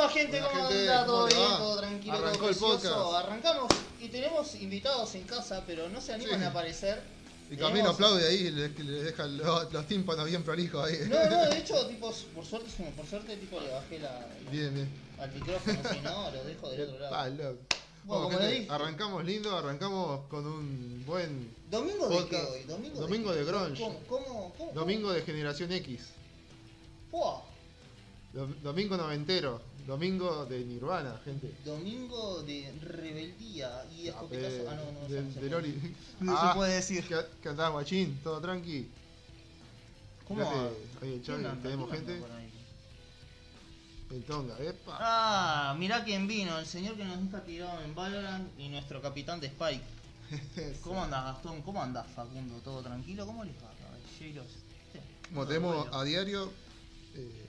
va gente? Buena ¿Cómo gente, anda? ¿cómo ¿Todo bien? ¿Todo tranquilo? Arrancó todo precioso? podcast. Arrancamos y tenemos invitados en casa, pero no se animan Sí. a aparecer. Y Camilo aplaude ahí y le, le deja los, los tímpanos bien prolijos ahí. No, no, de hecho, tipo, por suerte, por suerte tipo, le bajé la, Bien, bien. al micrófono, si no, lo dejo del otro lado. Ah, loco. Bueno, gente, arrancamos lindo, arrancamos con un buen ¿Domingo de qué podcast. hoy? ¿Domingo, Domingo qué? de grunge. ¿Cómo? ¿Cómo? cómo domingo de generación X, domingo noventero, domingo de Nirvana, gente. Domingo de rebeldía y Ah, escopetazo. Ah, no, no, de, no se de puede Loli. decir. No Ah, se puede decir. ¿Qué, qué andás, guachín? ¿Todo tranqui? ¿Cómo? Fíjate, ahí el ¿Quién Chavi, anda? tenemos ¿Quién anda gente. El Tonga, epa. Ah, mirá quién vino, el señor que nos está tirado en Valorant y nuestro capitán de Spike. ¿Cómo andás, Gastón? ¿Cómo andás, Facundo? ¿Todo tranquilo? ¿Cómo les va, caballeros? Como tenemos a diario, eh,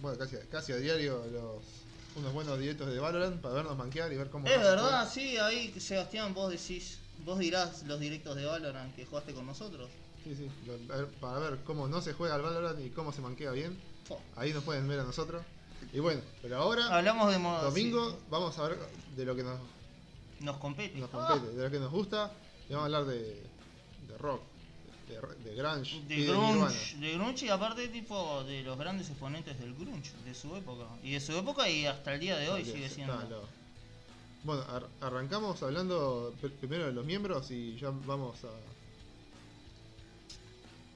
bueno, casi, casi a diario los unos buenos directos de Valorant para vernos manquear y ver cómo. Es verdad, sí, ahí, Sebastián, vos decís, vos dirás los directos de Valorant que jugaste con nosotros. Sí, sí, lo- a ver- para ver cómo no se juega al Valorant y cómo se manquea bien. Ahí nos pueden ver a nosotros. Y bueno, pero ahora, Hablamos de domingo, vamos a ver de lo que nos, nos compete. nos Ah, compete, de lo que nos gusta. Y vamos a hablar de, de rock, de, de grunge de y de grunge, de grunge y aparte tipo de los grandes exponentes del grunge de su época y de su época y hasta el día de hoy sigue está siendo. Bueno, ar- arrancamos hablando pr- primero de los miembros y ya vamos a.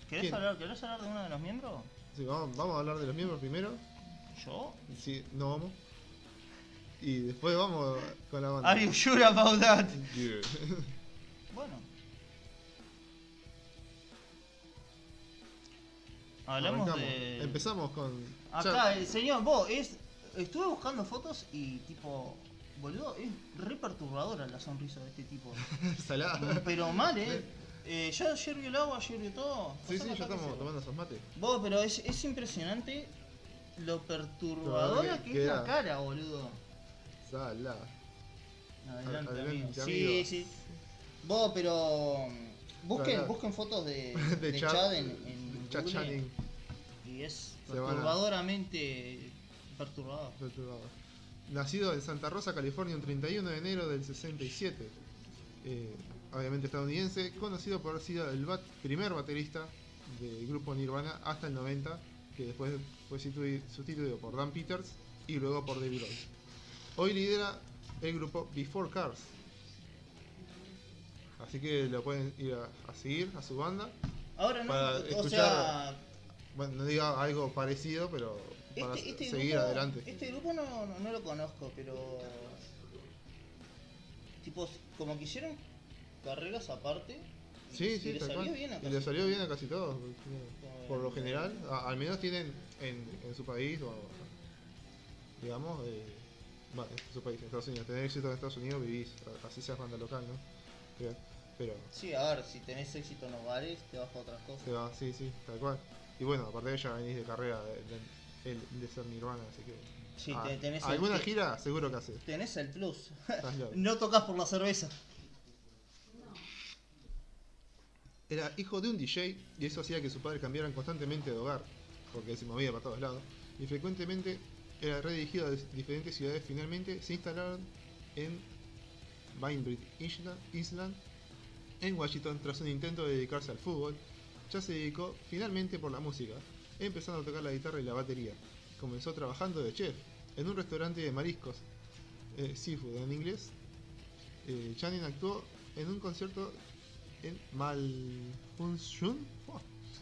¿Querés ¿Quién? hablar, ¿Querés hablar de uno de los miembros? Sí, vamos, vamos a hablar de los miembros primero. ¿Yo? Sí, no vamos. Y después vamos con la banda. Are you sure about that? Yeah. Hablamos Arrancamos. de. Empezamos con. Acá, ya- el señor, vos, es. Estuve buscando fotos y tipo. Boludo, es re perturbadora la sonrisa de este tipo. salada. Pero mal, eh. eh ya ayer vio el agua, ayer vio todo. Sí, sí, que estamos tomando esos mates. Vos, pero es, es impresionante lo perturbadora que- es la cara, boludo. Salada. Adelante, Adelante, amigo. Sí, amigo. sí. Vos, pero. mm, Busquen, busquen fotos de, De de Chad- Chad en, en Y es perturbadoramente perturbador. perturbador. Nacido en Santa Rosa, California, un 31 de enero del 67. Eh, obviamente estadounidense, conocido por haber sido el bat- primer baterista del grupo Nirvana hasta el 90, que después fue sustitu- sustituido por Dan Peters y luego por David Lloyd. Hoy lidera el grupo Before Cars. Así que lo pueden ir a, a seguir a su banda. Ahora no, Para o sea, Bueno, no diga algo parecido, pero para este, este seguir grupo, adelante. Este grupo no, no, no lo conozco, pero. Tipo, como que hicieron carreras aparte. y- Sí, sí, le tal salió cual. bien a Y casi le salió bien a casi todos. Por lo general, a- al menos tienen en, en su país, o digamos, eh, en su país, en Estados Unidos. Tener éxito en Estados Unidos vivís, así seas banda local, ¿no? Pero, pero Sí, a ver, si tenés éxito en los bares, te vas a otras cosas. se va, sí, sí, tal cual. Y bueno, aparte de ella venís de carrera de, de, de ser Nirvana, así que. Sí, ah, te- tenés alguna te- gira seguro que haces. Tenés el plus. No tocas por la cerveza. Era hijo de un DJ y eso hacía que sus padres cambiaran constantemente de hogar, porque se movía para todos lados, y frecuentemente era redirigido a diferentes ciudades. Finalmente se instalaron en Bainbridge Island, Island, en Washington, tras un intento de dedicarse al fútbol. Ya se dedicó finalmente por la música, empezando a tocar la guitarra y la batería. Comenzó trabajando de chef en un restaurante de mariscos, eh, seafood en inglés. Eh, Channing actuó en un concierto en oh,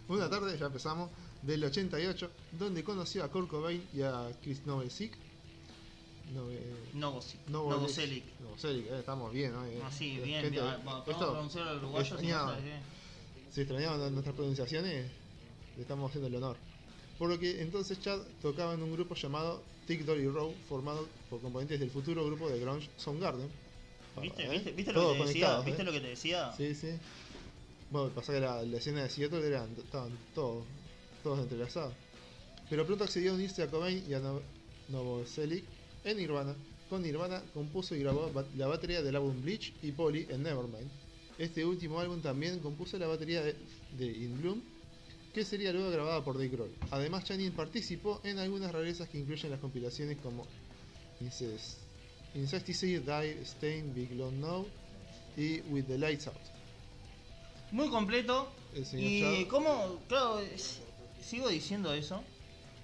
una tarde, ya empezamos, del 88, donde conoció a Kurt Cobain y a Chris Novoselic. Novoselic. Novoselic. Novoselic. Novoselic, eh, estamos bien, ¿no? Eh, Así, eh, bien, gente, bien. Vamos a pronunciar al uruguayo si extrañaba. si extrañaban nuestras pronunciaciones, le estamos haciendo el honor. Por lo que entonces Chad tocaba en un grupo llamado Tick Dolly Row, formado por componentes del futuro grupo de grunge Soundgarden. ¿Viste, Ah, viste, ¿eh? viste lo Todos que te decía? conectados, ¿Viste ¿eh? lo que te decía? Sí, sí. Bueno, pasa que la, la escena de Seattle eran, estaban todos, todos entrelazados. Pero pronto accedió a unirse a Cobain y a No- Novoselic en Nirvana. Con Nirvana compuso y grabó la batería del álbum Bleach y Polly en Nevermind. Este último álbum también compuso la batería de, de In Bloom, que sería luego grabada por Dave Grohl. Además, Channing participó en algunas rarezas que incluyen las compilaciones como Dice Insecticide, Die, Stain, Big Long No y With the Lights Out. Muy completo. Y cómo, claro, sigo diciendo eso.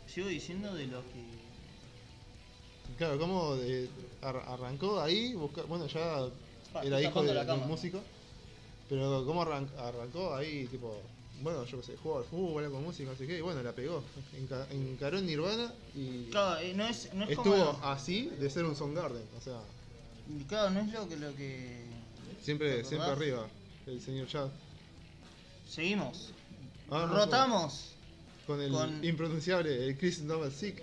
Sigo diciendo de lo que. Claro, como de- ar- arrancó ahí, busca- bueno, ya era hijo de, de un músico, pero cómo arran- arrancó ahí, tipo, bueno, yo qué sé, jugaba al fútbol, era con música, sé qué, y bueno, la pegó. Enca- encaró en Nirvana y Claro, eh, no es, no es estuvo como. así de ser un Soundgarden, o sea, Claro, no es lo que. Lo que... siempre, ¿Te siempre arriba, el señor Chad. Seguimos. Ah, no, Rotamos. Con el con- impronunciable, el Chris Novoselic.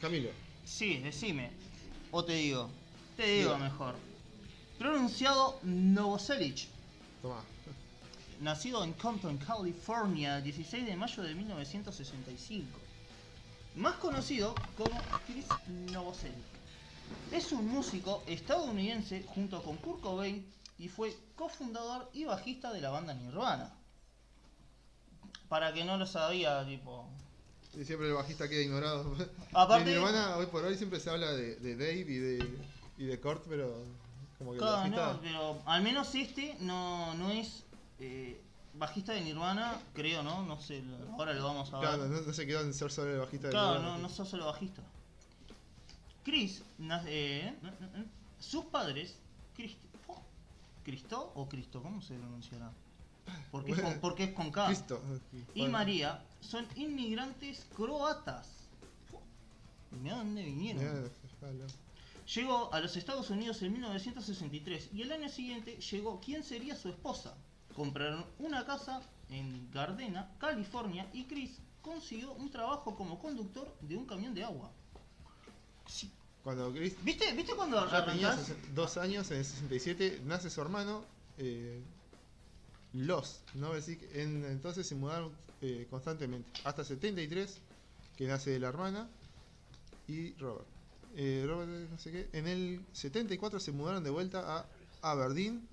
Camilo, Sí, decime. O te digo. Te digo Diga. mejor. Pronunciado Novoselic. toma. Nacido en Compton, California, 16 de mayo de 1965. Más conocido como Chris Novoselic. Es un músico estadounidense junto con Kurt Cobain y fue cofundador y bajista de la banda Nirvana. Para que no lo sabía, tipo. Y siempre el bajista queda ignorado. Aparte- De Nirvana, hoy por hoy siempre se habla de, de Dave y de, y de Kurt, pero como que el Claro, bajista... no, pero al menos este no, no es eh, bajista de Nirvana, creo, ¿no? No sé, ahora lo vamos a ver. Claro, no, no se quedó en ser solo el bajista de Claro, Nirvana. no, no sos solo bajista. Chris, eh, sus padres, Cristo, Cristo o Cristo, ¿cómo se pronunciará? Porque es con, porque es con K. Cristo. Y Bueno, María son inmigrantes croatas. Mirá dónde vinieron. Llegó a los Estados Unidos en 1963 y el año siguiente llegó quien sería su esposa. Compraron una casa en Gardena, California y Chris consiguió un trabajo como conductor de un camión de agua. Sí. Cuando Chris ¿Viste, ¿Viste cuando ya tenía arrancás? dos años, en el 67, nace su hermano, eh, Los, ¿no? Es decir, en- entonces se mudaron eh, constantemente. Hasta 73, que nace la hermana, y Robert. Eh, Robert, eh, no sé qué. En el 74 se mudaron de vuelta a Aberdeen,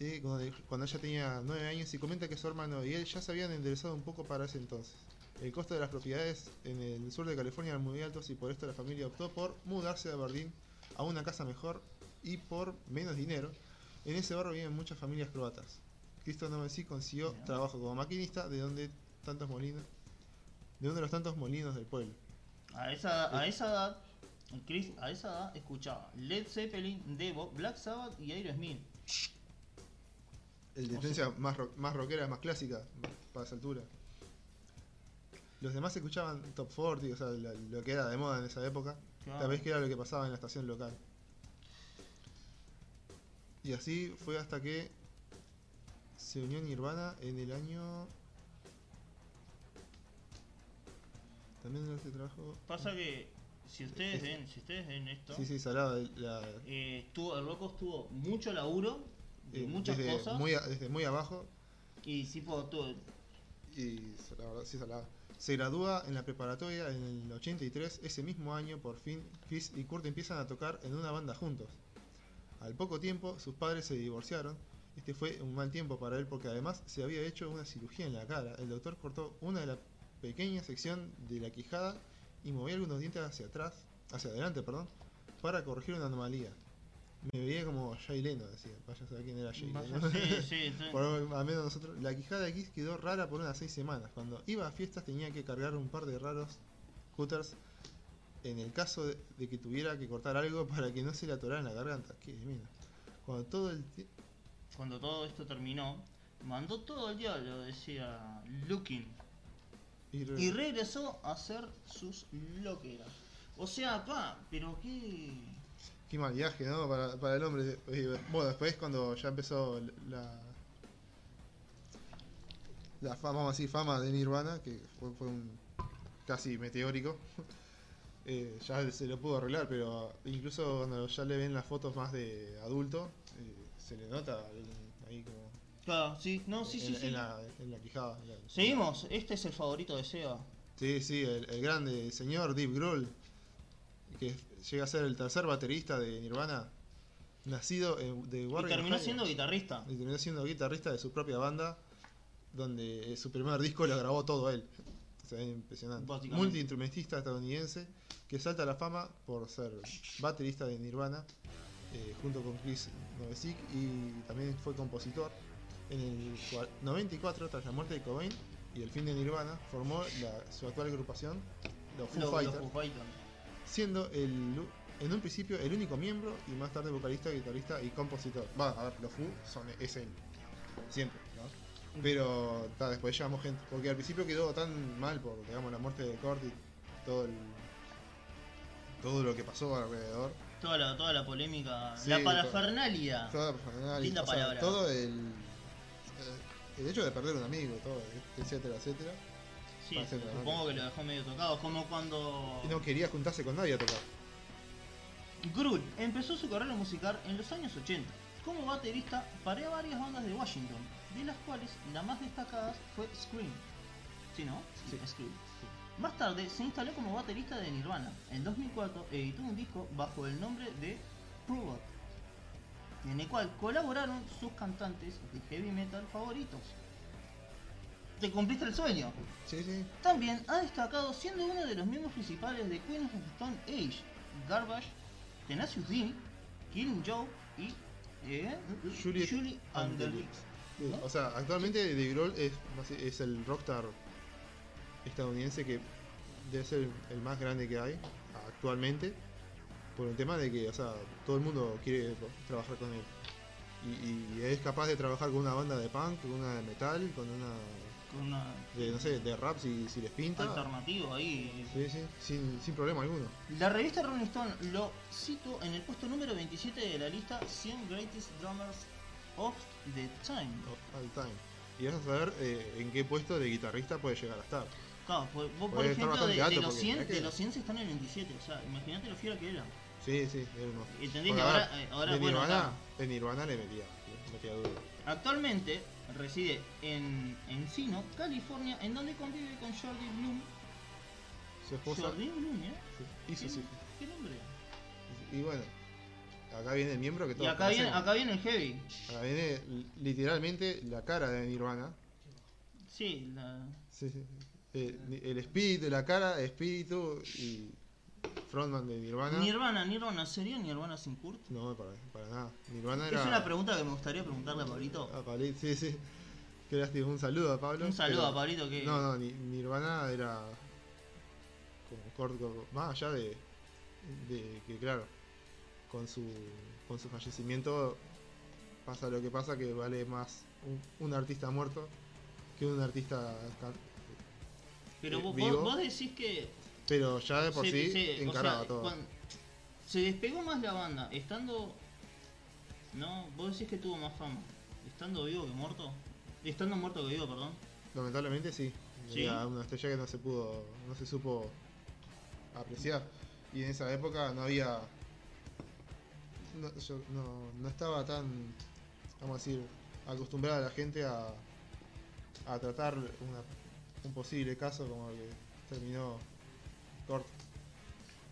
eh, cuando, ella tenía 9 años, y comenta que su hermano y él ya se habían enderezado un poco para ese entonces. El costo de las propiedades en el sur de California eran muy altos y por esto la familia optó por mudarse de Aberdeen a una casa mejor y por menos dinero. En ese barrio viven muchas familias croatas. Cristo Novesi consiguió trabajo como maquinista de donde tantos molinos, de uno de los tantos molinos del pueblo. A esa, a esa edad, Chris a esa edad escuchaba Led Zeppelin, Devo, Black Sabbath y Aerosmith. El de influencia más, rock- más rockera, más clásica, para esa altura. Los demás escuchaban Top 40, o sea, la- lo que era de moda en esa época. Claro. Tal vez que era lo que pasaba en la estación local. Y así fue hasta que se unió Nirvana en el año. También en este trabajo. Pasa que si ustedes ven, si ustedes ven esto, Sí, sí, salado. la- eh, estuvo, el loco estuvo mucho laburo de eh, muchas desde, cosas Muy a- desde muy abajo y tipo todo. y la verdad sí salado. Se gradúa en la preparatoria en el 83. Ese mismo año, por fin, Chris y Kurt empiezan a tocar en una banda juntos. Al poco tiempo, sus padres se divorciaron. Este fue un mal tiempo para él porque además se había hecho una cirugía en la cara. El doctor cortó una de la pequeña sección de la quijada y movió algunos dientes hacia atrás, hacia adelante, perdón, para corregir una anomalía. Me veía como Jay Leno, decía. Vaya a saber quién era Jay Vaya- Leno. sí, sí, sí. Por menos nosotros. La quijada de Kiss quedó rara por unas seis semanas. Cuando iba a fiestas tenía que cargar un par de raros cutters en el caso de, de que tuviera que cortar algo para que no se le atorara en la garganta. Qué de mina. Cuando todo el Cuando todo esto terminó, mandó todo al diablo, decía Looking, y re- y regresó a hacer sus loqueras. O sea, pa, pero qué. Qué mal viaje, ¿no? Para, para el hombre. Bueno, después cuando ya empezó la. La fama, vamos a decir, fama de Nirvana, que fue, fue un casi meteórico. eh, ya se lo pudo arreglar, pero incluso cuando ya le ven las fotos más de adulto, se le nota ahí como. Claro, sí, no, sí, en, sí, en sí. la, en la quijada. en la- Seguimos, este es el favorito de Seba. Sí, sí, el, el grande señor Deep Grohl, que llega a ser el tercer baterista de Nirvana, nacido en, de Y Warren, terminó Ohio, siendo guitarrista. y terminó siendo guitarrista de su propia banda, donde eh, su primer disco lo grabó todo él. Se ve impresionante. Básicamente. Multiinstrumentista estadounidense que salta a la fama por ser baterista de Nirvana eh, junto con Chris Novoselic y también fue compositor. En el cua- 94, tras la muerte de Cobain y el fin de Nirvana, formó la- su actual agrupación, los Foo Los- los Fighters, Foo Fighters. siendo el, en un principio el único miembro y más tarde vocalista, guitarrista y compositor. Va, a ver, los Foo son, es él, siempre, ¿no? Pero ta, después llevamos gente, porque al principio quedó tan mal por digamos, la muerte de Kurt y todo el, todo lo que pasó alrededor. Toda la, toda la polémica, Sí, la parafernalia. Toda la personalidad, Linda o sea, palabra. todo el, eh, el hecho de perder un amigo, todo, etcétera, etcétera. Sí, la supongo que lo dejó medio tocado. Como cuando Y no quería juntarse con nadie a tocar. Grohl empezó su carrera musical en los años 80 como baterista para varias bandas de Washington, de las cuales la más destacada fue Scream. ¿Sí, no? Sí. Scream. Más tarde se instaló como baterista de Nirvana. En 2004 editó un disco bajo el nombre de Prove It, en el cual colaboraron sus cantantes de heavy metal favoritos. ¿Te cumpliste el sueño? Sí, sí. También ha destacado siendo uno de los miembros principales de Queen of the Stone Age, Garbage, Tenacious D, Killing Joke y eh, the and the Leaks. Sí, O sea, actualmente Dave Grohl es el rockstar estadounidense que debe ser el más grande que hay actualmente. Por el tema de que, o sea, todo el mundo quiere trabajar con él. Y, y es capaz de trabajar con una banda de punk, con una de metal, con una Con una de, no sé, de rap si, si les pinta. alternativo ahí. Sí, sí, sin, sin problema alguno. La revista Rolling Stone lo citó en el puesto número 27 de la lista 100 Greatest Drummers of the Time. All time. Y vas a saber eh, en qué puesto de guitarrista puede llegar a estar. Claro, vos por ejemplo de, de los porque 100, mirá que- de los 100 se están en el 27, o sea, imagínate lo fiera que era. Sí, sí, era uno. ¿Entendés? Y a ahora- ahora, de bueno, Nirvana, de Nirvana le metía, le metía duro. Actualmente reside en Encino, California, en donde convive con Jordi Bloom. Su esposa Jordi Bloom, ¿eh? y sus ¿Qué- hijos. ¿Qué nombre? Y bueno, acá viene el miembro que Y todos acá viene, acá viene el heavy. Acá viene literalmente la cara de Nirvana. Sí, la... Sí, sí. El, el espíritu, la cara, espíritu y frontman de Nirvana. Nirvana, Nirvana, ¿sería Nirvana sin Kurt? no, para, para nada. Nirvana era. Es una pregunta que me gustaría preguntarle a Pablito. a Pablito, sí, sí. Qué lástima, un saludo a Pablo. Un saludo a Pablito que... No, no, Ni- Nirvana era como Cobain, más allá de, de que claro, con su con su fallecimiento pasa lo que pasa que vale más un, un artista muerto que un artista Pero eh, vos, vivo. vos decís que pero ya de por se- sí se- o encaraba sea, todo. se despegó más la banda estando... No, vos decís que tuvo más fama. Estando vivo que muerto. Estando muerto que vivo, perdón. Lamentablemente sí. ¿Sí? Era una estrella que no se pudo, no se supo apreciar. Y en esa época no había. No, yo no, no estaba tan, vamos a decir, acostumbrada la gente a, a tratar una- un posible caso como el que terminó corto.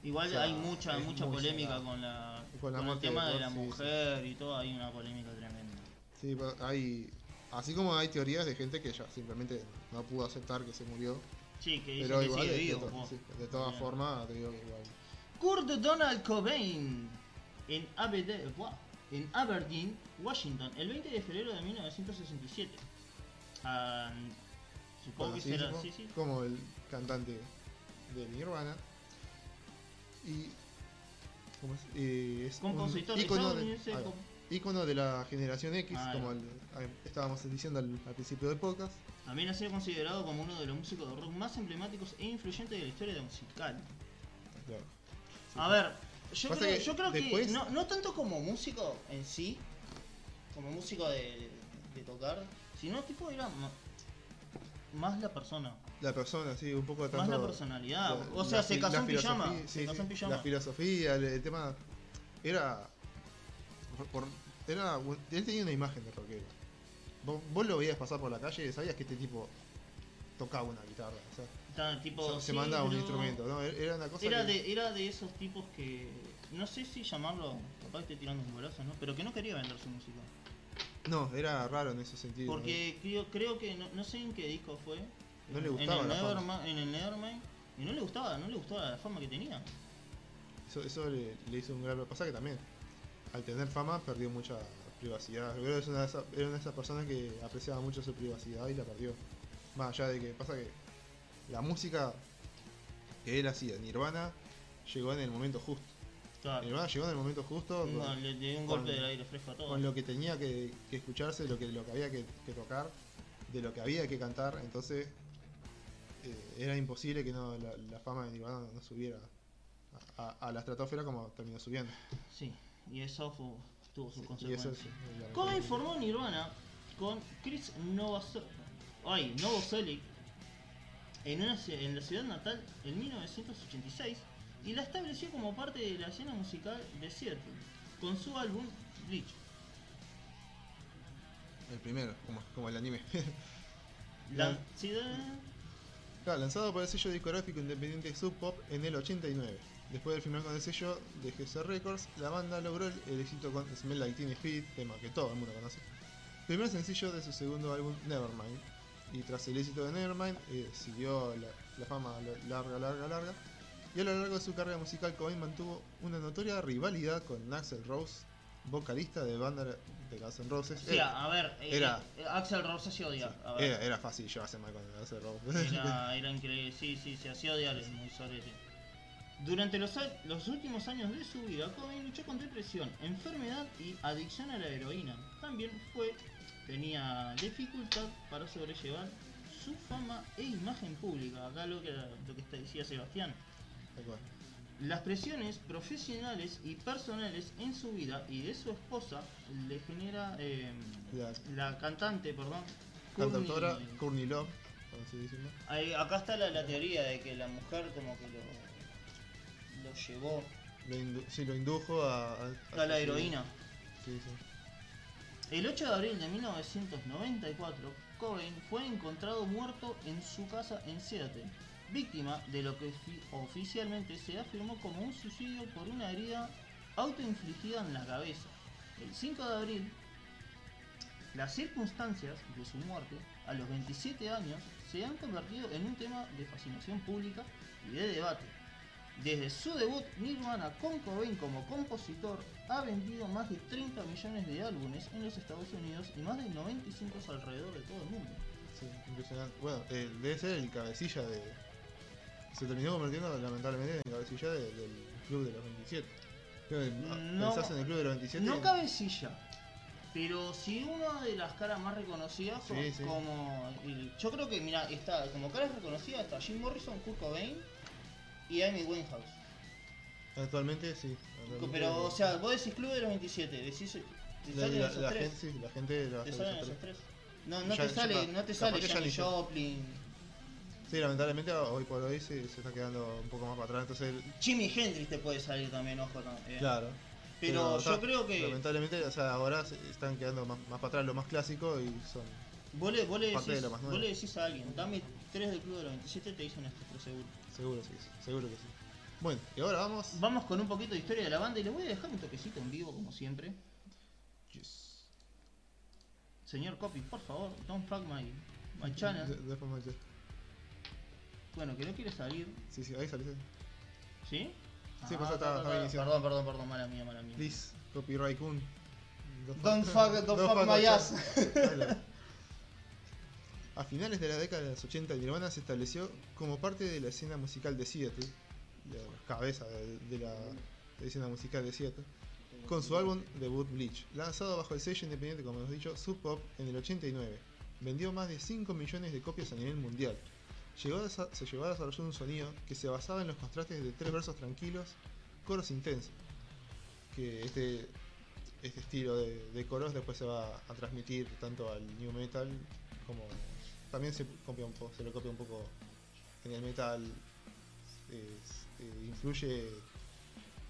Igual O sea, hay mucha, mucha polémica con la Con la el tema de de la sí. mujer y todo, hay una polémica tremenda. Sí, hay. Así como hay teorías de gente que ya simplemente no pudo aceptar que se murió. Sí, que Pero que igual, sigue de, to- todas formas, te digo que igual. Kurt Donald Cobain en Aberdeen, en Aberdeen, Washington, el 20 de febrero de 1967. Ah, supongo que será, conocidísimo sí, sí. como el cantante de Nirvana y ¿cómo es? Eh, es Compositor un ícono de, de la generación X Ah, como el- estábamos diciendo al, al principio del podcast También ha sido considerado como uno de los músicos de rock más emblemáticos e influyentes de la historia musical. claro. Sí. A ver, yo creo, que yo creo que después- no, no tanto como músico en sí, como músico de, de tocar, sino tipo era más la persona, la persona sí un poco más tanto la personalidad. la- o sea, la se casó en pijama, filosofía- se sí, casó sí, en pijama. la filosofía el, el tema era por- era él tenía una imagen de rockero vos, vos lo veías pasar por la calle y sabías que este tipo tocaba una guitarra o sea, tipo, se, se sí, mandaba un instrumento no era una cosa Era que- de, era de esos tipos que, no sé si llamarlo, capaz que estoy tirando un golazo, ¿no? Pero que no quería vender su música. No, era raro en ese sentido. Porque creo, creo que, no, no sé en qué disco fue, no le en gustaba el la. Nevermind, en el Nevermind y no le gustaba, no le gustaba la fama que tenía. Eso, eso le, le hizo un grave pasa que también, al tener fama, perdió mucha privacidad. Yo creo que es una de esas, era una de esas personas que apreciaba mucho su privacidad y la perdió. Más allá de que pasa que la música que él hacía, Nirvana, llegó en el momento justo. Claro. Nirvana llegó en el momento justo No, con, le dio un golpe del aire fresco a todo. con lo que tenía que, que escucharse, lo que, lo que había que, que tocar, de lo que había que cantar. Entonces eh, era imposible que no, la, la fama de Nirvana no subiera a, a- a la estratosfera como terminó subiendo. Sí, y eso tuvo sus consecuencias. es, es Cobain lamentable. formó Nirvana con Chris Novoselic, ay, Novoselic en, una en la ciudad natal en 1986 y la estableció como parte de la escena musical de Seattle con su álbum Bleach. El primero, como, como el anime. La, La- sí, da- Claro, lanzado por el sello discográfico independiente Sub Pop en el 89. Después de firmar con el sello de GC Records, la banda logró el, el éxito con Smell Like Teen Spirit, tema que todo el mundo conoce. Primer sencillo de su segundo álbum Nevermind. Y tras el éxito de Nevermind, eh, siguió la, la fama larga, larga, larga. Y a lo largo de su carrera musical, Cobain mantuvo una notoria rivalidad con Axel Rose, vocalista de banda de Guns N' Roses. sí, Era, a ver, eh, era- eh, Axel Rose se odia. a ver. era, era fácil llevarse mal con Axel Rose. Era, era increíble, sí, sí, se hacía odiar, es muy sorete. Durante los, a- los últimos años de su vida, Cobain luchó con depresión, enfermedad y adicción a la heroína. También fue, tenía dificultad para sobrellevar su fama e imagen pública. Acá lo que, lo que decía Sebastián. Las presiones profesionales y personales en su vida y de su esposa le genera eh, La cantante, perdón, cantautora Courtney. Love, acá está la, la teoría de que la mujer como que lo, lo llevó. Lo indu- sí, lo indujo a, a la heroína. Sí, sí. El 8 de abril de 1994, Cobain fue encontrado muerto en su casa en Seattle, víctima de lo que fi- oficialmente se afirmó como un suicidio por una herida autoinfligida en la cabeza. El 5 de abril, las circunstancias de su muerte a los 27 años se han convertido en un tema de fascinación pública y de debate. Desde su debut, Nirvana con Cobain como compositor ha vendido más de 30 millones de álbumes en los Estados Unidos y más de 95 alrededor de todo el mundo. Sí. Bueno, eh, debe ser el cabecilla de. Se terminó convirtiendo lamentablemente en el cabecilla de- del club de los 27. Creo que, ah, No- pensás en el club de los 27. No cabecilla, pero sí una de las caras más reconocidas co- Sí, sí. como... el- yo creo que, mira, está como caras reconocidas está Jim Morrison, Kurt Cobain y Amy Winehouse. Actualmente sí. actualmente- Pero, o sea, vos decís club de los 27, decís... Te la, salen la- esos la tres. gente, sí, la gente Te salen esos tres. No, no Ya- te sale, no te sale Janis Joplin. Sí, lamentablemente hoy por hoy se, se está quedando un poco más para atrás. Entonces, Jimi Hendrix te puede salir también, ojo también. claro. Pero, yo creo que Lamentablemente, o sea, ahora se están quedando más, más para atrás lo más clásico y son. vos le, vos, le parte de decís, lo más vos le decís a alguien, dame tres del club de los 27, te dicen estos tres seguro. Seguro sí, seguro que sí. Bueno, y ahora vamos. Vamos con un poquito de historia de la banda y les voy a dejar un toquecito en vivo como siempre. Yes. Señor Copy, por favor, don't fuck my, my channel. De- de Bueno, que no quiere salir, Sí, sí, ahí saliste. ¿sí? Sí, Ah, pues, está- ta, está ta. iniciado. Perdón, perdón, perdón, mala mía, mala mía. Please, copyright kun. Don't fuck, don't fuck my ass. A finales de la década de los 80, Nirvana se estableció como parte de la escena musical de Seattle, la cabeza de, de la, de la escena musical de Seattle, con su álbum debut Bleach, lanzado bajo el sello independiente, como hemos dicho, Sub Pop en el 89. Vendió más de 5 millones de copias a nivel mundial. Llegó se llevó a desarrollar un sonido que se basaba en los contrastes de tres versos tranquilos, coros intensos. Que este, este estilo de, coros después se va a transmitir tanto al new metal como también se, copia un po- se lo copia un poco en el metal. eh, influye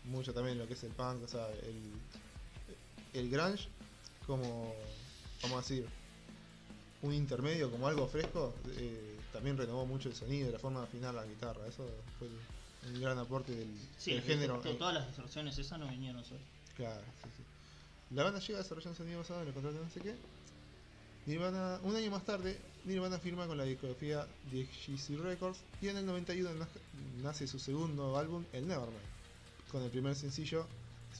mucho también lo que es el punk, o sea, el, el grunge como, vamos a decir, un intermedio, como algo fresco, eh, también renovó mucho el sonido y la forma de afinar la guitarra. Eso fue un gran aporte del, Sí, género. eh, todas las distorsiones esas no vinieron solo. Claro, sí, sí. La banda llega a desarrollar un sonido basado en el contrato de no sé qué. Nirvana, un año más tarde, Nirvana firma con la discografía DXC Records y en el 91 na- nace su segundo álbum, el Nevermind, con el primer sencillo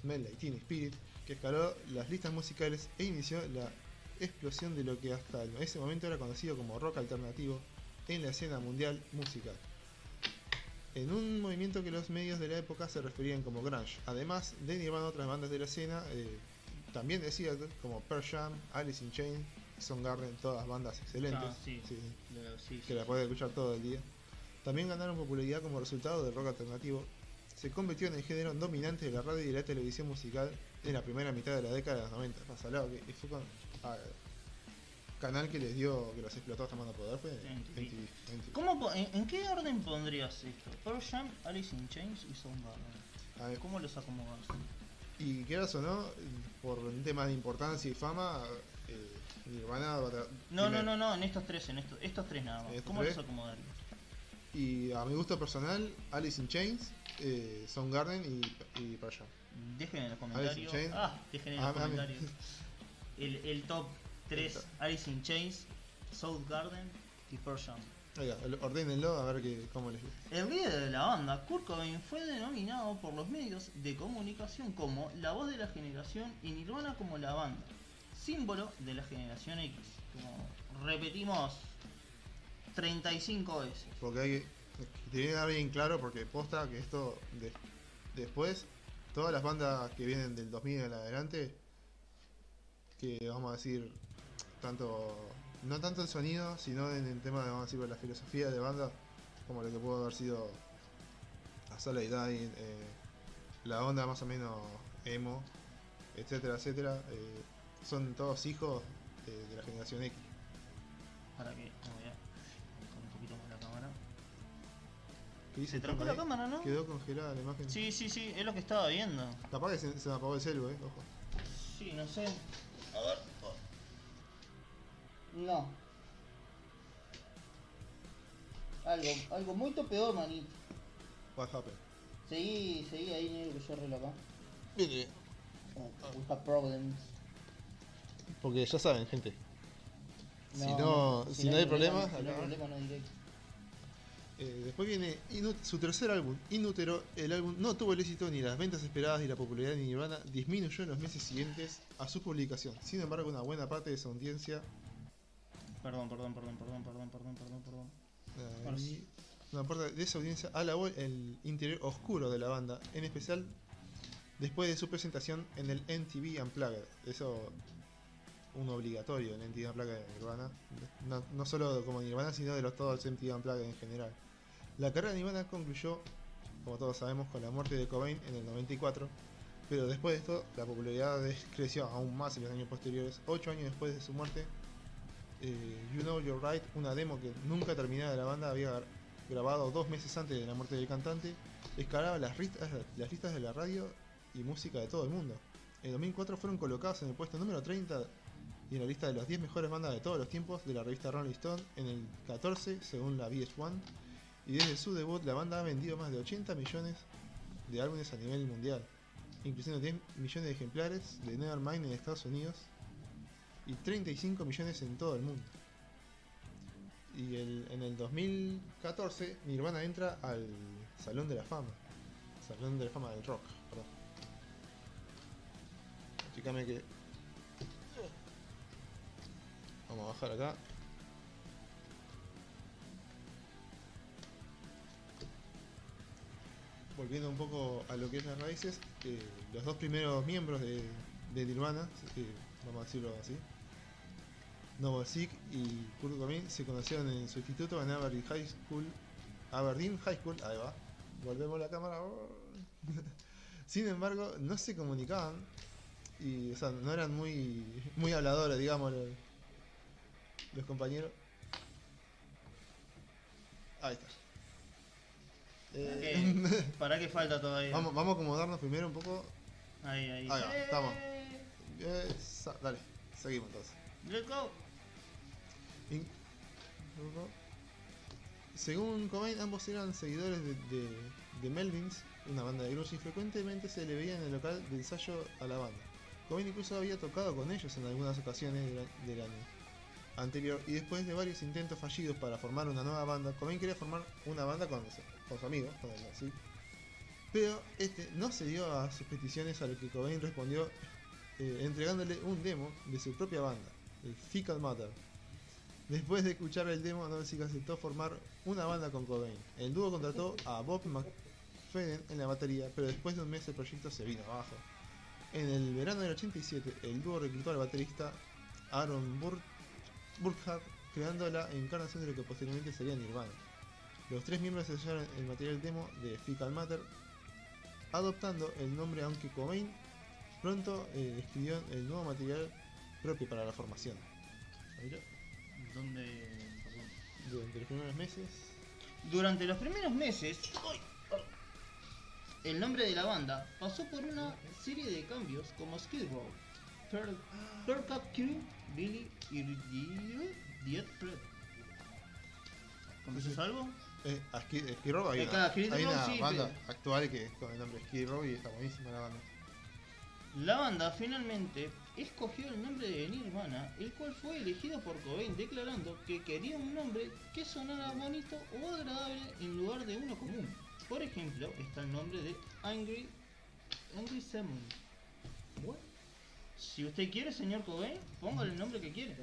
Smell Like Teen Spirit, que escaló las listas musicales e inició la explosión de lo que hasta ese momento era conocido como rock alternativo en la escena mundial musical. En un movimiento que los medios de la época se referían como grunge, además de Nirvana otras bandas de la escena, eh, también de Seattle, como Pearl Jam, Alice in Chains, Soundgarden, todas bandas excelentes, Ah, sí. sí, Lo- sí, que sí. puedes escuchar todo el día. También ganaron popularidad como resultado del rock alternativo. Se convirtió en el género dominante de la radio y la televisión musical en la primera mitad de la década de los 90. Más al lado, que fue con, ah, canal que les dio, que los explotó hasta mano poder fue MTV. MTV, MTV. ¿Cómo po- en, en qué orden pondrías esto? Pearl Jam, Alice in Chains y Soundgarden. ¿Cómo los acomodas? Y quieras o no, por un tema de importancia y fama, eh, Nirvana No, no, no, no, en estos tres, en estos, estos tres nada más. ¿Estos ¿Cómo tres? los acomodarías? Y a mi gusto personal, Alice in Chains, eh, Soundgarden y, y Pearl Jam. Dejen en los comentarios. Ah, dejen en los ah, comentarios. El, el top 3, top. Alice in Chains, Soundgarden y Pearl Jam. Oiga, ordénenlo a ver que, cómo les. El líder de la banda, Kurt Cobain, fue denominado por los medios de comunicación como la voz de la generación y Nirvana como la banda, símbolo de la generación X. Como repetimos 35 veces. Porque hay que quedar bien claro porque posta que esto de- después todas las bandas que vienen del 2000 en adelante que vamos a decir tanto no tanto el sonido sino en el tema de vamos a decir la filosofía de banda como lo que pudo haber sido a Soul Dying eh, la onda más o menos emo etcétera etcétera eh, son todos hijos de la generación X Para que. voy a un poquito más la cámara. ¿Qué dice Se trancó la cámara, ¿no? quedó congelada la imagen Sí, sí, sí, es lo que estaba viendo. Capaz que se, se me apagó el celu, eh, ojo. Sí, no sé. A ver. No. Algo, algo muy peor, manito. What happened? Seguí, seguí ahí, negro, que yo arreglo acá. Bien, bien. Oh, we have problems. Porque ya saben, gente. Si No, si no hay problemas, Si no hay problema, no hay directo. Eh, después viene su tercer álbum, Inútero. El álbum no tuvo el éxito ni las ventas esperadas ni la popularidad de Nirvana disminuyó en los meses siguientes a su publicación. Sin embargo, una buena parte de su audiencia, Perdón, perdón, perdón, perdón, perdón, perdón, perdón, perdón. eh, una parte de esa audiencia alabó el interior oscuro de la banda, en especial después de su presentación en el MTV Unplugged. Eso un obligatorio en MTV Unplugged de Nirvana. No, no solo como Nirvana, sino de los todos MTV Unplugged en general. La carrera de Nirvana concluyó, como todos sabemos, con la muerte de Cobain en el 94. Pero después de esto, la popularidad creció aún más en los años posteriores. Ocho años después de su muerte, eh, You Know You're Right, una demo que nunca terminada de la banda, había gra- grabado dos meses antes de la muerte del cantante, escalaba las listas, de la radio y música de todo el mundo. En 2004 fueron colocados en el puesto número 30 y en la lista de las 10 mejores bandas de todos los tiempos de la revista Rolling Stone en el 14 según la VH1 y desde su debut la banda ha vendido más de 80 millones de álbumes a nivel mundial, incluyendo 10 millones de ejemplares de Nevermind en Estados Unidos y 35 millones en todo el mundo. Y en el 2014 Nirvana entra al Salón de la Fama, Salón de la Fama del Rock, perdón. Fíjame que Vamos a bajar acá. Volviendo un poco a lo que es las raíces, eh, los dos primeros miembros de, de eh, vamos a decirlo así, Novoselic y Kurt Cobain se conocieron en su instituto en Aberdeen High School. Aberdeen High School, ahí va. Volvemos la cámara. Sin embargo, no se comunicaban y o sea, no eran muy muy habladores, digamos, los, los compañeros. Ahí está. Eh, ¿Para qué falta todavía? vamos, vamos a acomodarnos primero un poco. Ahí, ahí. Ahí va, estamos. Eh, Esa- dale, seguimos entonces. Let's go. In- Según Cobain, ambos eran seguidores de, de, de Melvins, una banda de grunge, y frecuentemente se le veía en el local de ensayo a la banda. Cobain incluso había tocado con ellos en algunas ocasiones del, año. anterior y después de varios intentos fallidos para formar una nueva banda, Cobain quería formar una banda con, con su amigo, con él, ¿sí? pero este no se dio a sus peticiones a lo que Cobain respondió eh, entregándole un demo de su propia banda, el Fecal Matter. Después de escuchar el demo, Danzig aceptó formar una banda con Cobain. El dúo contrató a Bob McFadden en la batería, pero después de un mes el proyecto se vino abajo. En el verano del 87, el dúo reclutó al baterista Aaron Bur Burkhardt, creando la encarnación de lo que posteriormente sería Nirvana. Los tres miembros sellaron el material demo de Fecal Matter, adoptando el nombre aunque Cobain pronto eh, escribió el nuevo material propio para la formación. ¿Dónde? Durante los primeros meses. Durante los primeros meses, el nombre de la banda pasó por una serie de cambios como Skid Row, Pearl, Pearl Cup Crew, Billy y Diet Fred. ¿Conoces algo? Eh, a Skid, Skid Row hay Eh, una, hay una sí, banda pero- actual que es con el nombre Skid Row y está buenísima la banda. La banda finalmente escogió el nombre de Nirvana, el cual fue elegido por Cobain declarando que quería un nombre que sonara bonito o agradable en lugar de uno común. Por ejemplo, está el nombre de Angry, Angry Salmon. Si usted quiere, señor Cobain, póngale el nombre que quiere.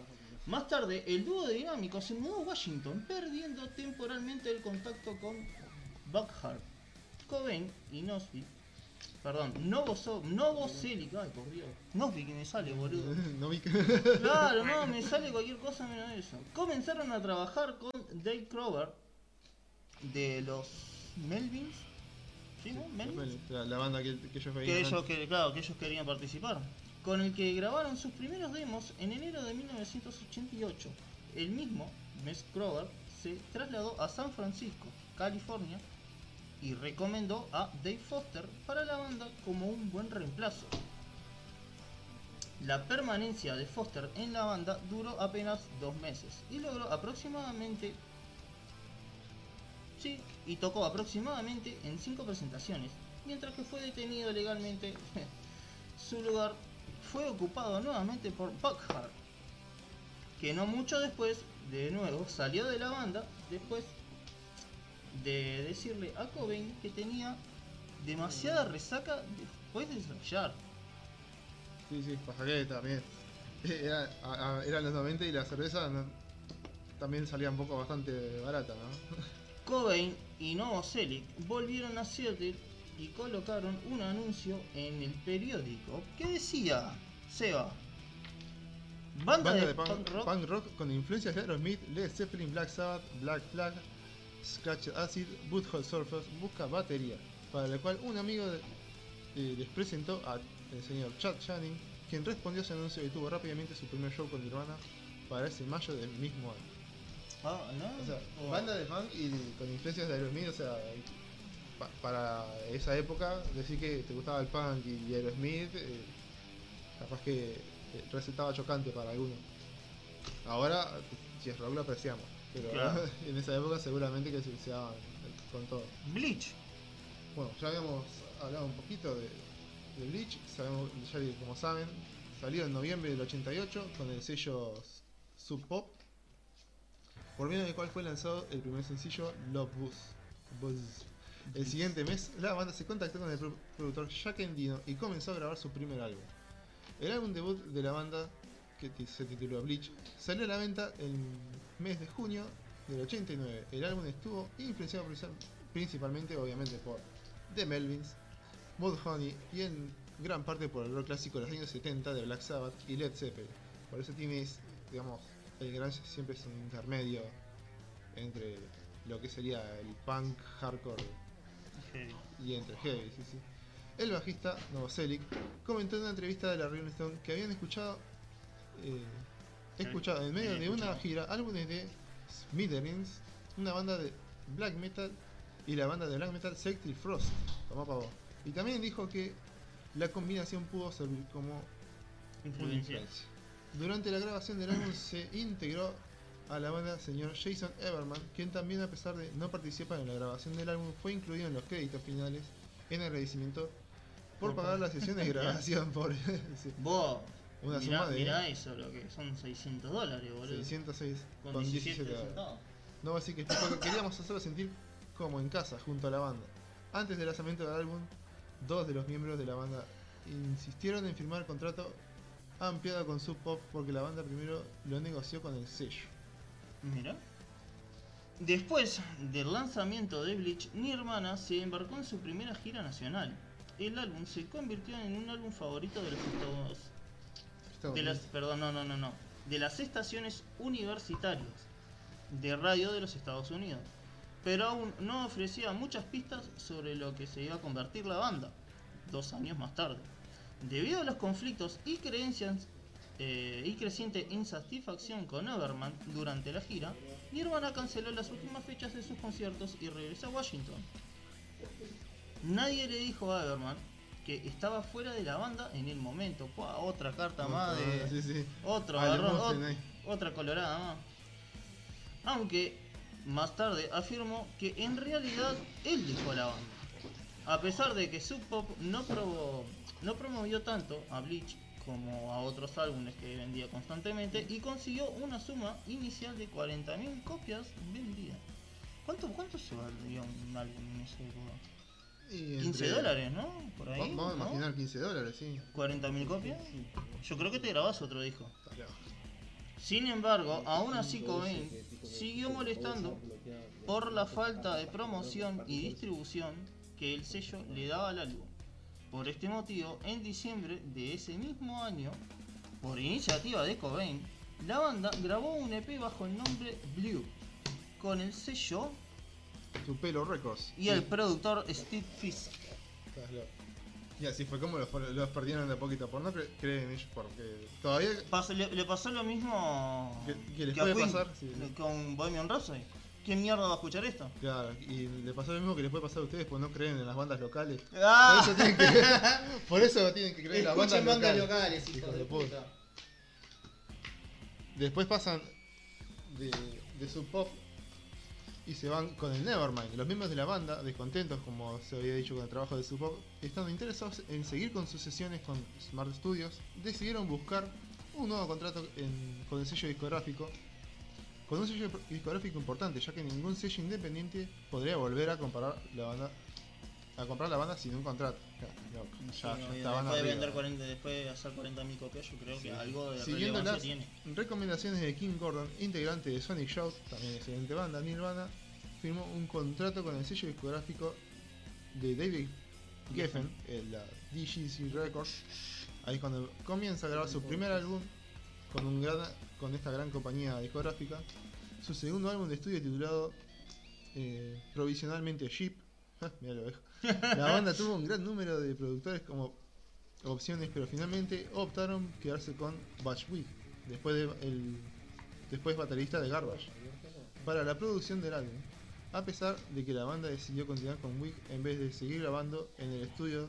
Más tarde, el dúo de Dinámico se mudó a Washington, perdiendo temporalmente el contacto con Buckhart. Cobain y Nosby Perdón, Novoso, Novoselic, ay por Dios. Nosby que me sale, boludo. no vi que... Claro, no, me sale cualquier cosa menos eso. Comenzaron a trabajar con Dave Crover de los Melvins. ¿Sí, no? Melvins. la, la banda que, que ellos veían. Que ellos, antes. que, claro, que ellos querían participar. Con el que grabaron sus primeros demos en enero de 1988. El mismo, Mes Crover, se trasladó a San Francisco, California, y recomendó a Dave Foster para la banda como un buen reemplazo. La permanencia de Foster en la banda duró apenas dos meses y logró aproximadamente Sí, y tocó aproximadamente en cinco presentaciones, mientras que fue detenido legalmente. Su lugar fue ocupado nuevamente por Buckhart, que no mucho después, de nuevo, salió de la banda después de decirle a Cobain que tenía demasiada resaca después de ensayar. Sí, sí, pasa que también. Era, a- a- eran los 90 y la cerveza no- también salía un poco bastante barata, ¿no? Cobain y Novoselic volvieron a Seattle y colocaron un anuncio en el periódico que decía, Seba, banda, Banda de, de punk, punk rock, punk rock con influencias de Aerosmith, Led Zeppelin, Black Sabbath, Black Flag, Scratch Acid, Butthole Surfers busca batería, para la cual un amigo de- eh, les presentó al señor Chad Channing, quien respondió a ese anuncio y tuvo rápidamente su primer show con Nirvana para ese mayo del mismo año. Ah, ¿no? O sea, banda de punk y con influencias de Aerosmith, o sea, pa- para esa época, decir que te gustaba el punk y Aerosmith, eh, capaz que eh, resultaba chocante para algunos. Ahora, si es rock lo apreciamos, pero Claro. en esa época seguramente que se usaban con todo. Bleach. Bueno, ya habíamos hablado un poquito de, de Bleach, sabemos, ya como saben, salió en noviembre del 88 con el sello Sub Pop, por medio del cual fue lanzado el primer sencillo Love Buzz. Buzz. El siguiente mes, la banda se contactó con el pro- productor Jack Endino y comenzó a grabar su primer álbum. El álbum debut de la banda, que se tituló Bleach, salió a la venta el mes de junio del 89. El álbum estuvo influenciado princi- principalmente, obviamente, por The Melvins, Mudhoney y en gran parte por el rock clásico de los años 70 de Black Sabbath y Led Zeppelin. Por eso tiene, digamos, el grunge siempre es un intermedio entre lo que sería el punk hardcore y entre heavy, sí, sí. El bajista Novoselic comentó en una entrevista de la Rolling Stone que habían escuchado eh, escuchado en medio de una gira álbumes de Smithereens, una banda de black metal y la banda de black metal Celtic Frost, tomá pa' vos. Y también dijo que la combinación pudo servir como influencia. Durante la grabación del álbum se integró a la banda señor Jason Everman, quien también a pesar de no participar en la grabación del álbum fue incluido en los créditos finales en agradecimiento por pagar pa- las sesiones de grabación por sí. Vos, Una mirá, suma de mirá eso, lo que son 600 dólares, boludo. 606 con, con 17 17 dólares. centavos. No, así que que queríamos hacerlo sentir como en casa, junto a la banda. Antes del lanzamiento del álbum, dos de los miembros de la banda insistieron en firmar contrato ampliado con Sub Pop porque la banda primero lo negoció con el sello. Mira. Después del lanzamiento de Bleach, Nirvana se embarcó en su primera gira nacional. El álbum se convirtió en un álbum favorito de los de las, perdón, no, no, no, no, de las estaciones universitarias de radio de los Estados Unidos, pero aún no ofrecía muchas pistas sobre lo que se iba a convertir la banda dos años más tarde. Debido a los conflictos y creencias eh, y creciente insatisfacción con Overman durante la gira, Nirvana canceló las últimas fechas de sus conciertos y regresó a Washington. Nadie le dijo a Everman que estaba fuera de la banda en el momento. Otra carta más de, Sí, sí. otro ot- otra colorada más. Aunque más tarde afirmó que en realidad él dejó la banda. A pesar de que Sub Pop no, promovió tanto a Bleach como a otros álbumes que vendía constantemente y consiguió una suma inicial de 40.000 copias vendidas. ¿Cuánto, ¿Cuánto se valía un álbum en esa época? Y 15 entre- dólares, ¿no? Por ahí. Va- Vamos a ¿no? imaginar 15 dólares, sí. 40.000 copias. Yo creo que te grabás otro disco. Sin embargo, aún así Cobain siguió molestando por la falta de promoción y distribución que el sello le daba al álbum. Por este motivo, en diciembre de ese mismo año, por iniciativa de Cobain, la banda grabó un EP bajo el nombre Blue, con el sello Tu pelo Records. y el productor Steve Fisk. Y así fue como los, los perdieron de a poquito por no cre- creer en ellos, porque todavía le, le pasó lo mismo Que- que les puede Queen, pasar, sí. con Bohemian Rhapsody. ¿Quién mierda va a escuchar esto? Claro, y le pasó lo mismo que les puede pasar a ustedes, pues no creen en las bandas locales. ¡Ah! Por eso tienen que, por eso tienen que creer en las bandas bandas locales. locales, hijos de de puta. puta. Después pasan de, de Sub Pop y se van con el Nevermind. Los miembros de la banda, descontentos como se había dicho con el trabajo de Sub Pop, estando interesados en seguir con sus sesiones con Smart Studios, decidieron buscar un nuevo contrato con el sello discográfico. Con un sello discográfico importante, ya que ningún sello independiente podría volver a comparar la banda a comprar la banda sin un contrato. Ya, Sí, ya después de vender 40, después de hacer 40.000 copias, yo creo que algo de Siguiendo las tiene. recomendaciones de King Gordon, integrante de Sonic Youth, también excelente banda, Nirvana, firmó un contrato con el sello discográfico de David Geffen, el, la DGC Records. Ahí es cuando comienza a grabar su primer álbum con, un gran, con esta gran compañía discográfica. Su segundo álbum de estudio titulado eh, provisionalmente Sheep. Mira lo dejo. La banda tuvo un gran número de productores como opciones, pero finalmente optaron quedarse con Butch Wig, después, de, el, después baterista de Garbage, para la producción del álbum. A pesar de que la banda decidió continuar con Wig en vez de seguir grabando en el estudio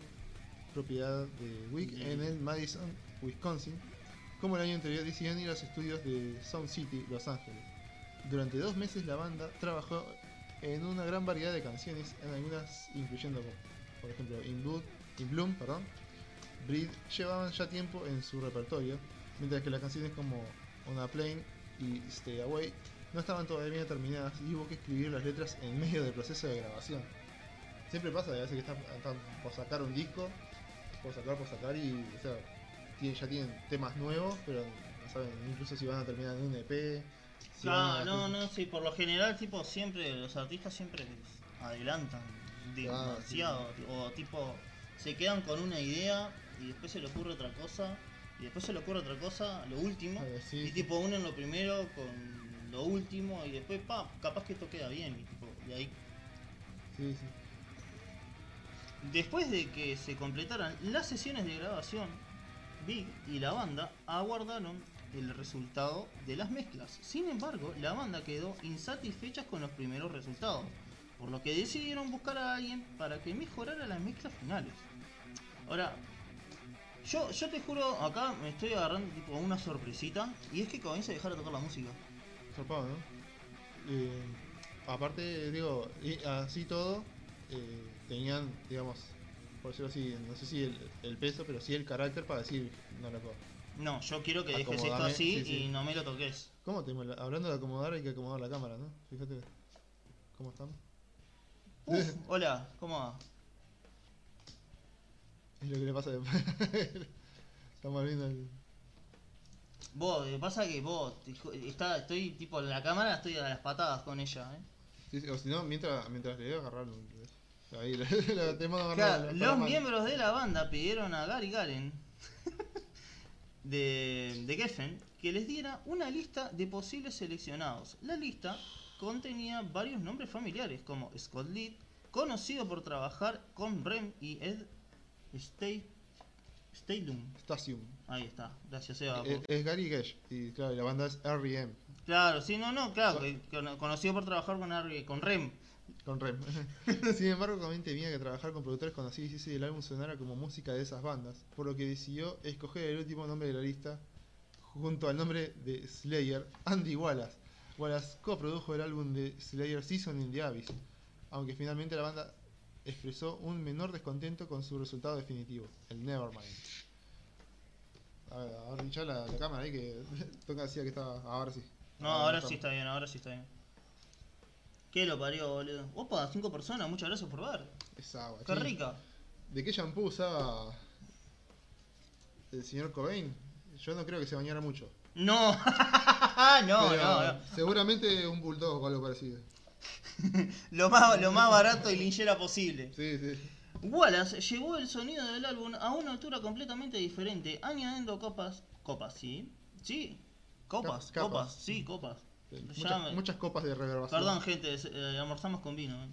propiedad de Wig en el Madison, Wisconsin, como el año anterior decidieron ir a los estudios de Sound City, Los Ángeles. Durante dos meses la banda trabajó en una gran variedad de canciones, en algunas incluyendo, por ejemplo, In, In Bloom, perdón, Breed, llevaban ya tiempo en su repertorio, mientras que las canciones como On a Plane y Stay Away no estaban todavía terminadas y hubo que escribir las letras en medio del proceso de grabación. Siempre pasa, a veces que están, por sacar un disco, por sacar, por sacar y ya tienen temas nuevos, pero no saben incluso si van a terminar en un EP. Si van a- Claro, no, no, sí, por lo general, tipo, siempre, los artistas siempre adelantan demasiado, o tipo, se quedan con una idea y después se le ocurre otra cosa, y después se le ocurre otra cosa, lo último, Eh, sí, y sí. tipo, unen lo primero con lo último, y después, pa, capaz que esto queda bien, y tipo, y ahí Sí, sí. Después de que se completaran las sesiones de grabación, Big y la banda aguardaron el resultado de las mezclas. Sin embargo, la banda quedó insatisfecha con los primeros resultados, por lo que decidieron buscar a alguien para que mejorara las mezclas finales. Ahora, yo, yo te juro, acá me estoy agarrando tipo una sorpresita, y es que comienza a dejar de tocar la música. Eh, aparte, digo, así todo, eh, tenían, digamos, por decirlo así, no sé si el, el peso, pero sí el carácter para decir, no loco, No, yo quiero que dejes esto Acomodame, así sí, sí. y no me lo toques. ¿Cómo te? Hablando de acomodar, hay que acomodar la cámara, ¿no? Fíjate. ¿Cómo estamos? Uf, hola, ¿cómo va? Es lo que le pasa después. Estamos viendo el. Vos, pasa que vos, está, estoy tipo en la cámara, estoy a las patadas con ella, ¿eh? Sí, sí, o si no, mientras, mientras le agarrar. Ahí, le, le, te mando a agarrar Claro, la- la los miembros de la banda pidieron a Gary Garen de, de Geffen que les diera una lista de posibles seleccionados. La lista contenía varios nombres familiares, como Scott Litt, conocido por trabajar con Rem y Ed Stay, Staylum. Stasium. Ahí está, gracias Eva. Es, Gary Gesh. Y claro, la banda es R.E.M. Claro, sí, no, no, claro, que- que conocido por trabajar con, con Rem. Con Rem. Sin embargo, también tenía que trabajar con productores y hizo que el álbum sonara como música de esas bandas, por lo que decidió escoger el último nombre de la lista junto al nombre de Slayer, Andy Wallace. Wallace coprodujo el álbum de Slayer Season in the Abyss, aunque finalmente la banda expresó un menor descontento con su resultado definitivo, el Nevermind. A ver, ahora hinchá la, la cámara ahí que toca decía que estaba. Ahora sí. No, ahora sí está bien, ahora sí está bien. ¿Qué lo parió, boludo? Opa, cinco personas, muchas gracias por ver. Es agua. Qué sí. rica. ¿De qué shampoo usaba el señor Cobain? Yo no creo que se bañara mucho. No, no, Pero no, no. Seguramente un bulldog o algo parecido. Lo más, lo más barato y linchera posible. Sí, sí. Wallace llevó el sonido del álbum a una altura completamente diferente, añadiendo copas. ¿Copas, sí? Sí. Copas, Cap- copas, capas. sí, copas. Muchas, Ya me- muchas copas de reverbación. Perdón, gente, eh, almorzamos con vino. eh.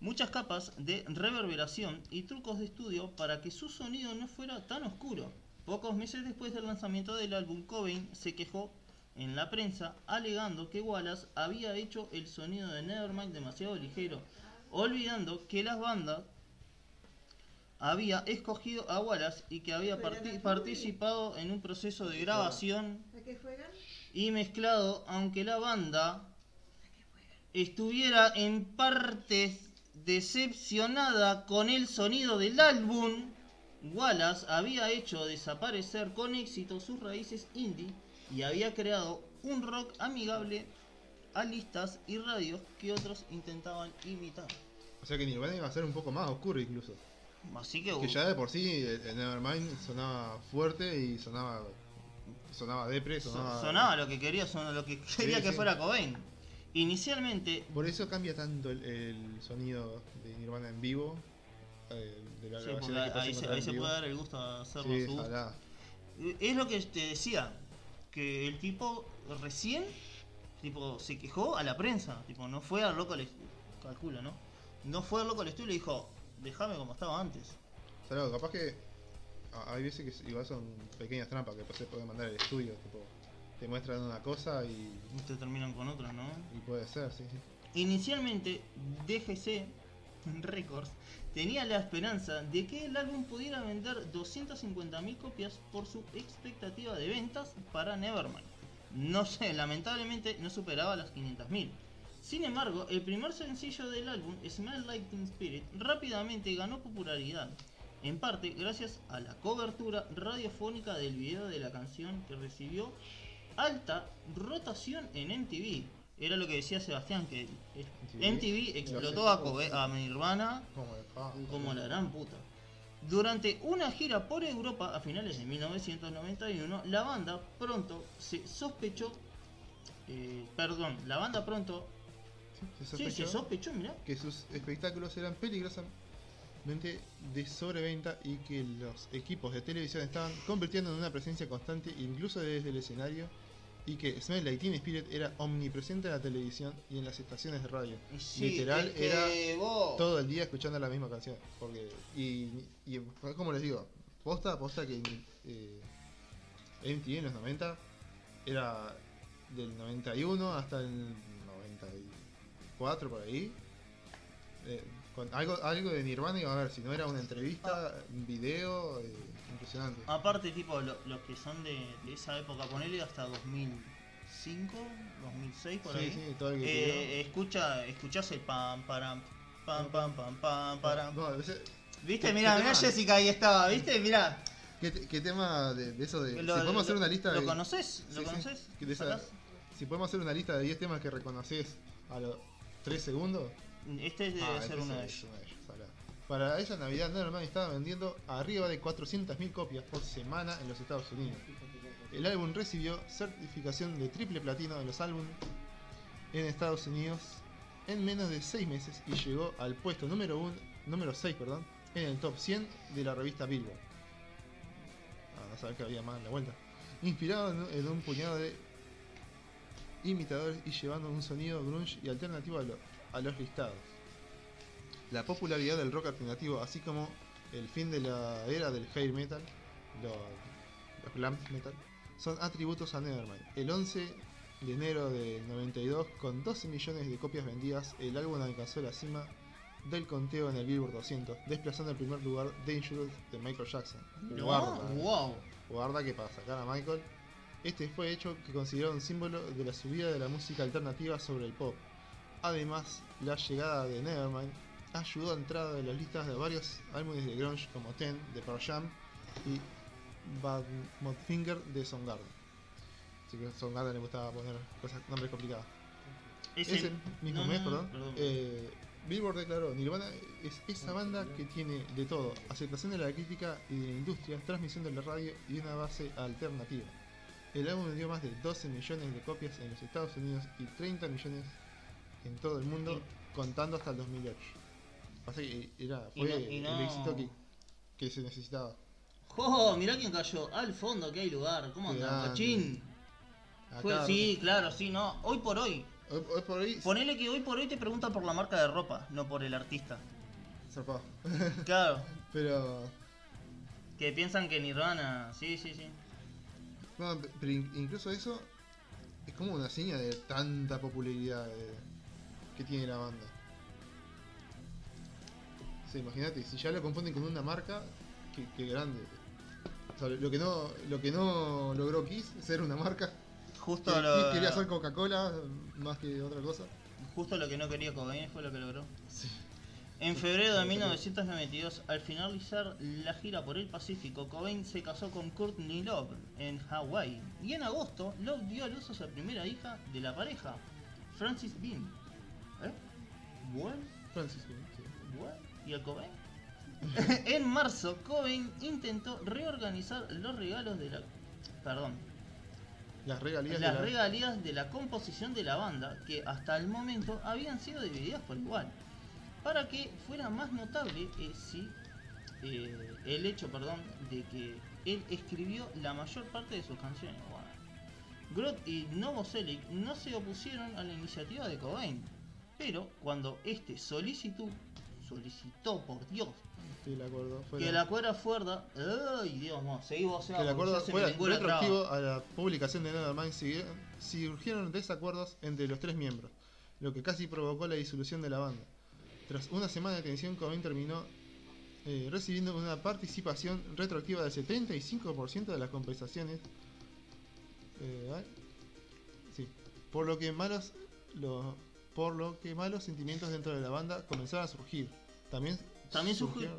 Muchas capas de reverberación y trucos de estudio para que su sonido no fuera tan oscuro. Pocos meses después del lanzamiento del álbum, Cobain se quejó en la prensa alegando que Wallace había hecho el sonido de Nevermind demasiado ligero, olvidando que la banda había escogido a Wallace y que había parti- participado en un proceso de grabación ¿A qué juegan? Y mezclado, aunque la banda estuviera en partes decepcionada con el sonido del álbum, Wallace había hecho desaparecer con éxito sus raíces indie y había creado un rock amigable a listas y radios que otros intentaban imitar. O sea que Nirvana iba a ser un poco más oscuro incluso. Así que, Que ya de por sí el Nevermind sonaba fuerte y sonaba sonaba depre, so- sonaba... sonaba lo que quería, sonaba lo que quería que sí. fuera Cobain. Inicialmente Por eso cambia tanto el, el sonido de Nirvana en vivo. eh, de la Sí, grabación porque que ahí, se, ahí puede dar el gusto hacerlo a Sí, su ojalá. Es lo que te decía, que el tipo recién tipo se quejó a la prensa, tipo no fue al local estudio, calculo, ¿no? No fue al local estudio y le dijo, déjame como estaba antes. O sea, no, capaz que hay veces que igual son pequeñas trampas que después se puede mandar al estudio, tipo, te muestran una cosa y, Y te terminan con otras, ¿no? y puede ser, sí, sí. Inicialmente, DGC Records tenía la esperanza de que el álbum pudiera vender 250.000 copias por su expectativa de ventas para Nevermind. No sé, lamentablemente no superaba las 500.000. Sin embargo, el primer sencillo del álbum, Smell Like Teen Spirit, rápidamente ganó popularidad, en parte gracias a la cobertura radiofónica del video de la canción que recibió alta rotación en MTV. Era lo que decía Sebastián, que MTV explotó a, a Nirvana ¿Cómo de- ah, como la gran puta. Durante una gira por Europa a finales de 1991, la banda pronto se sospechó, eh, perdón, la banda pronto, Se sí, sospechó se sospechó, mirá, que sus espectáculos eran peligrosamente de sobreventa y que los equipos de televisión estaban convirtiendo en una presencia constante incluso desde el escenario y que Smell Like Teen Spirit era omnipresente en la televisión y en las estaciones de radio. Sí, Literal, es que era vos- todo el día escuchando la misma canción. Porque, y, y como les digo, posta, posta que eh, MTV en los 90 era del 91 hasta el 94 por ahí. Eh, con algo, algo de Nirvana iba a ver, si no era una entrevista, un video, eh, impresionante. Aparte, tipo, lo- los que son de, de esa época, ponele hasta 2005, 2006, por sí, ahí. sí, todo el que eh, escucha, escuchás el pam, param, pam, pam, pam, pam, param. No, veces- ¿Viste? ¿Qué- Mirá, mirá? Jessica ahí estaba, ¿viste? Mirá. ¿Qué, te- qué tema de, de eso de... Lo- si podemos lo- hacer una lista ¿Lo conoces? ¿Lo Sí, sí, conoces? ¿Sacás? si podemos hacer una lista de 10 temas que reconoces a los 3 segundos... Este debe ah, ser uno de ellos. Para esa Navidad Nevermind estaba vendiendo arriba de 400.000 copias por semana en los Estados Unidos. El álbum recibió certificación de triple platino de los álbumes en Estados Unidos en menos de 6 meses y llegó al puesto número, un, número 6 perdón, en el top 100 de la revista Billboard. Ah, no sabés que había más en la vuelta. Inspirado en, en un puñado de imitadores y llevando un sonido grunge y alternativo a, lo- a los listados. La popularidad del rock alternativo, así como el fin de la era del hair metal, lo- los glam metal, son atributos a Nevermind. El 11 de enero del 92, con 12 millones de copias vendidas, el álbum alcanzó la cima del conteo en el Billboard 200, desplazando el primer lugar Dangerous de Michael Jackson. No, Guarda, eh. wow. Guarda que para sacar a Michael, este fue hecho que considerado un símbolo de la subida de la música alternativa sobre el pop. Además, la llegada de Nevermind ayudó a entrar de las listas de varios álbumes de grunge como Ten de Pearl Jam y Bad Finger de Soundgarden. Así que a Soundgarden le gustaba poner cosas, nombres complicados. Ese- Ese mismo no, mes, no, perdón, perdón. eh, Billboard declaró Nirvana es esa banda que tiene de todo, aceptación de la crítica y de la industria, transmisión de la radio y una base alternativa. El álbum vendió más de 12 millones de copias en los Estados Unidos y 30 millones en todo el mundo, contando hasta el 2008. Pasa que era, Y fue no- y no- el éxito que, que se necesitaba. ¡Jo! Mirá quién cayó. Al fondo que hay lugar. ¿Cómo Qué anda, grande. Pachín? Fue- Acá- sí, claro, sí, no. Hoy por hoy. hoy, hoy por ahí Ponele que hoy por hoy te preguntan por la marca de ropa, no por el artista. zarpado. Claro, Pero que piensan que Nirvana. Sí, sí, sí. No, pe- pero in- incluso eso es como una seña de tanta popularidad de- que tiene la banda. O sea, imagínate, si ya lo confunden con una marca, qué, qué grande. O sea, lo que no lo que no logró Kiss ser una marca. Justo Que lo, Kiss quería hacer Coca-Cola más que otra cosa. justo lo que no quería Cobain fue lo que logró. Sí. En febrero de 1992, al finalizar la gira por el Pacífico, Cobain se casó con Courtney Love en Hawái. Y en agosto, Love dio a luz a su primera hija de la pareja, Francis Bean. Bueno, bueno. ¿Y el Cobain? en marzo, Cobain intentó reorganizar los regalos de la... Perdón, Las regalías las de la... regalías de la composición de la banda, que hasta el momento habían sido divididas por igual, para que fuera más notable eh, si, eh, el hecho perdón, de que él escribió la mayor parte de sus canciones. Bueno, Groth y Novoselic no se opusieron a la iniciativa de Cobain, pero cuando este solicitó, solicitó por Dios, Sí, el acuerdo. Fue que la cuerda fuera, ay Dios mío, voceando, Que el acuerdo fuera la retroactivo a la publicación de siguieron- surgieron desacuerdos entre los tres miembros, lo que casi provocó la disolución de la banda. Tras una semana de tensión, Cobain terminó eh, recibiendo una participación retroactiva del 75% de las compensaciones. Eh, sí. Por lo que malos lo- por lo que malos sentimientos dentro de la banda comenzaron a surgir. También surgieron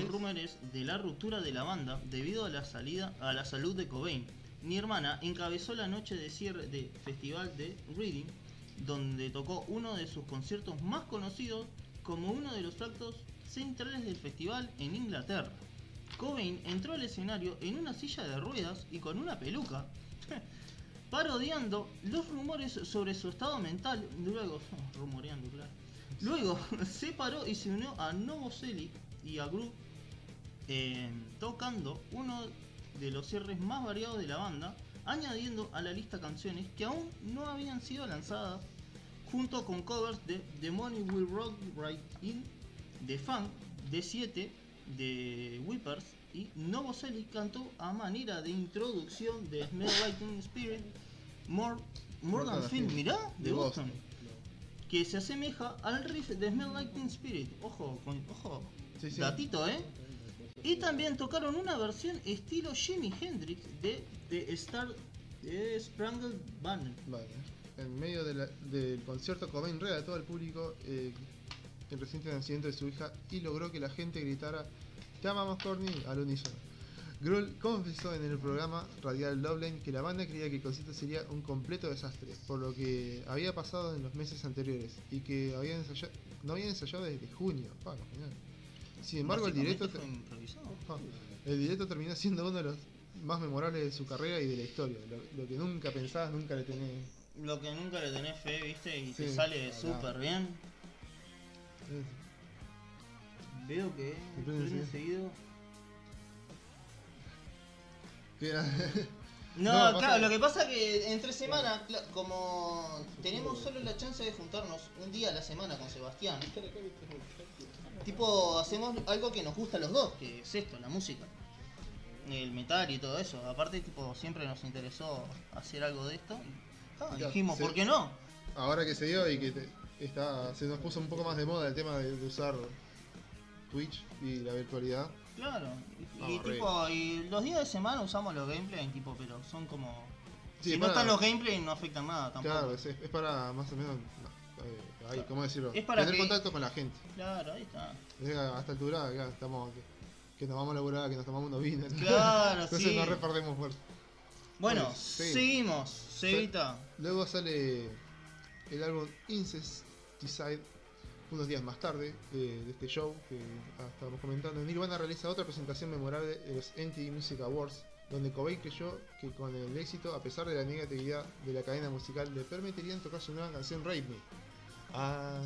rumores- rumores de la ruptura de la banda debido a la salida a la salud de Cobain. Mi hermana encabezó la noche de cierre de festival de Reading, donde tocó uno de sus conciertos más conocidos como uno de los actos centrales del festival en Inglaterra. Cobain entró al escenario en una silla de ruedas y con una peluca, parodiando los rumores sobre su estado mental. Luego, rumoreando, claro. Luego se paró y se unió a Novoselic y a Groove, eh, tocando uno de los cierres más variados de la banda, añadiendo a la lista canciones que aún no habían sido lanzadas, junto con covers de The Money Will Rock Right In, The Funk, D7, de Whippers y Novoselic cantó a manera de introducción de Smell Teen Spirit More, More Than Film, mirá, de Boston que se asemeja al riff de Smell Like Teen Spirit. Ojo, con, ojo, Sí, sí. datito, ¿eh? Y también tocaron una versión estilo Jimi Hendrix de The Star de Sprangled Banner. Vale. En medio de la- del concierto, Cobain relató al público eh, el reciente nacimiento de su hija y logró que la gente gritara Te amamos, Courtney, al unísono. Grohl confesó en el programa radial Loveline que la banda creía que el concierto sería un completo desastre, por lo que había pasado en los meses anteriores y que habían ensayado, no habían ensayado desde junio. Pa. Sin embargo, el directo, pa, el directo terminó siendo uno de los más memorables de su carrera y de la historia. Lo, lo que nunca pensabas, nunca le tenés. Lo que nunca le tenés fe, viste, y te sale súper bien. Veo que enseguida. seguido. No, No, claro, lo que pasa que entre semana, como tenemos solo la chance de juntarnos un día a la semana con Sebastián, tipo hacemos algo que nos gusta a los dos, que es esto, la música, el metal y todo eso. Aparte, tipo, siempre nos interesó hacer algo de esto. ah, dijimos. ¿por qué no? ahora que se dio y que te- está, se nos puso un poco más de moda el tema de, de usar Twitch y la virtualidad. Claro, y, tipo, y los días de semana usamos los gameplays, tipo, pero son como... Sí, si no para- están los gameplays no afectan nada tampoco. Claro, es, es para más o menos. no, eh, ahí, ¿Cómo decirlo? Es para Tener que- contacto con la gente. Claro, ahí está. Es a esta altura, estamos. Que, que nos vamos a laburar, que nos tomamos unos vinos. Claro, Entonces sí. no reperdemos fuerza. Bueno, Bueno, seguimos. seguimos, Cevita. Luego sale el álbum Incesticide unos días más tarde de, de este show que ah, estábamos comentando. Nirvana realiza otra presentación memorable de los MTV Music Awards, donde Cobain creyó que con el éxito, a pesar de la negatividad de la cadena musical, le permitirían tocar su nueva canción Rape Me. Ah,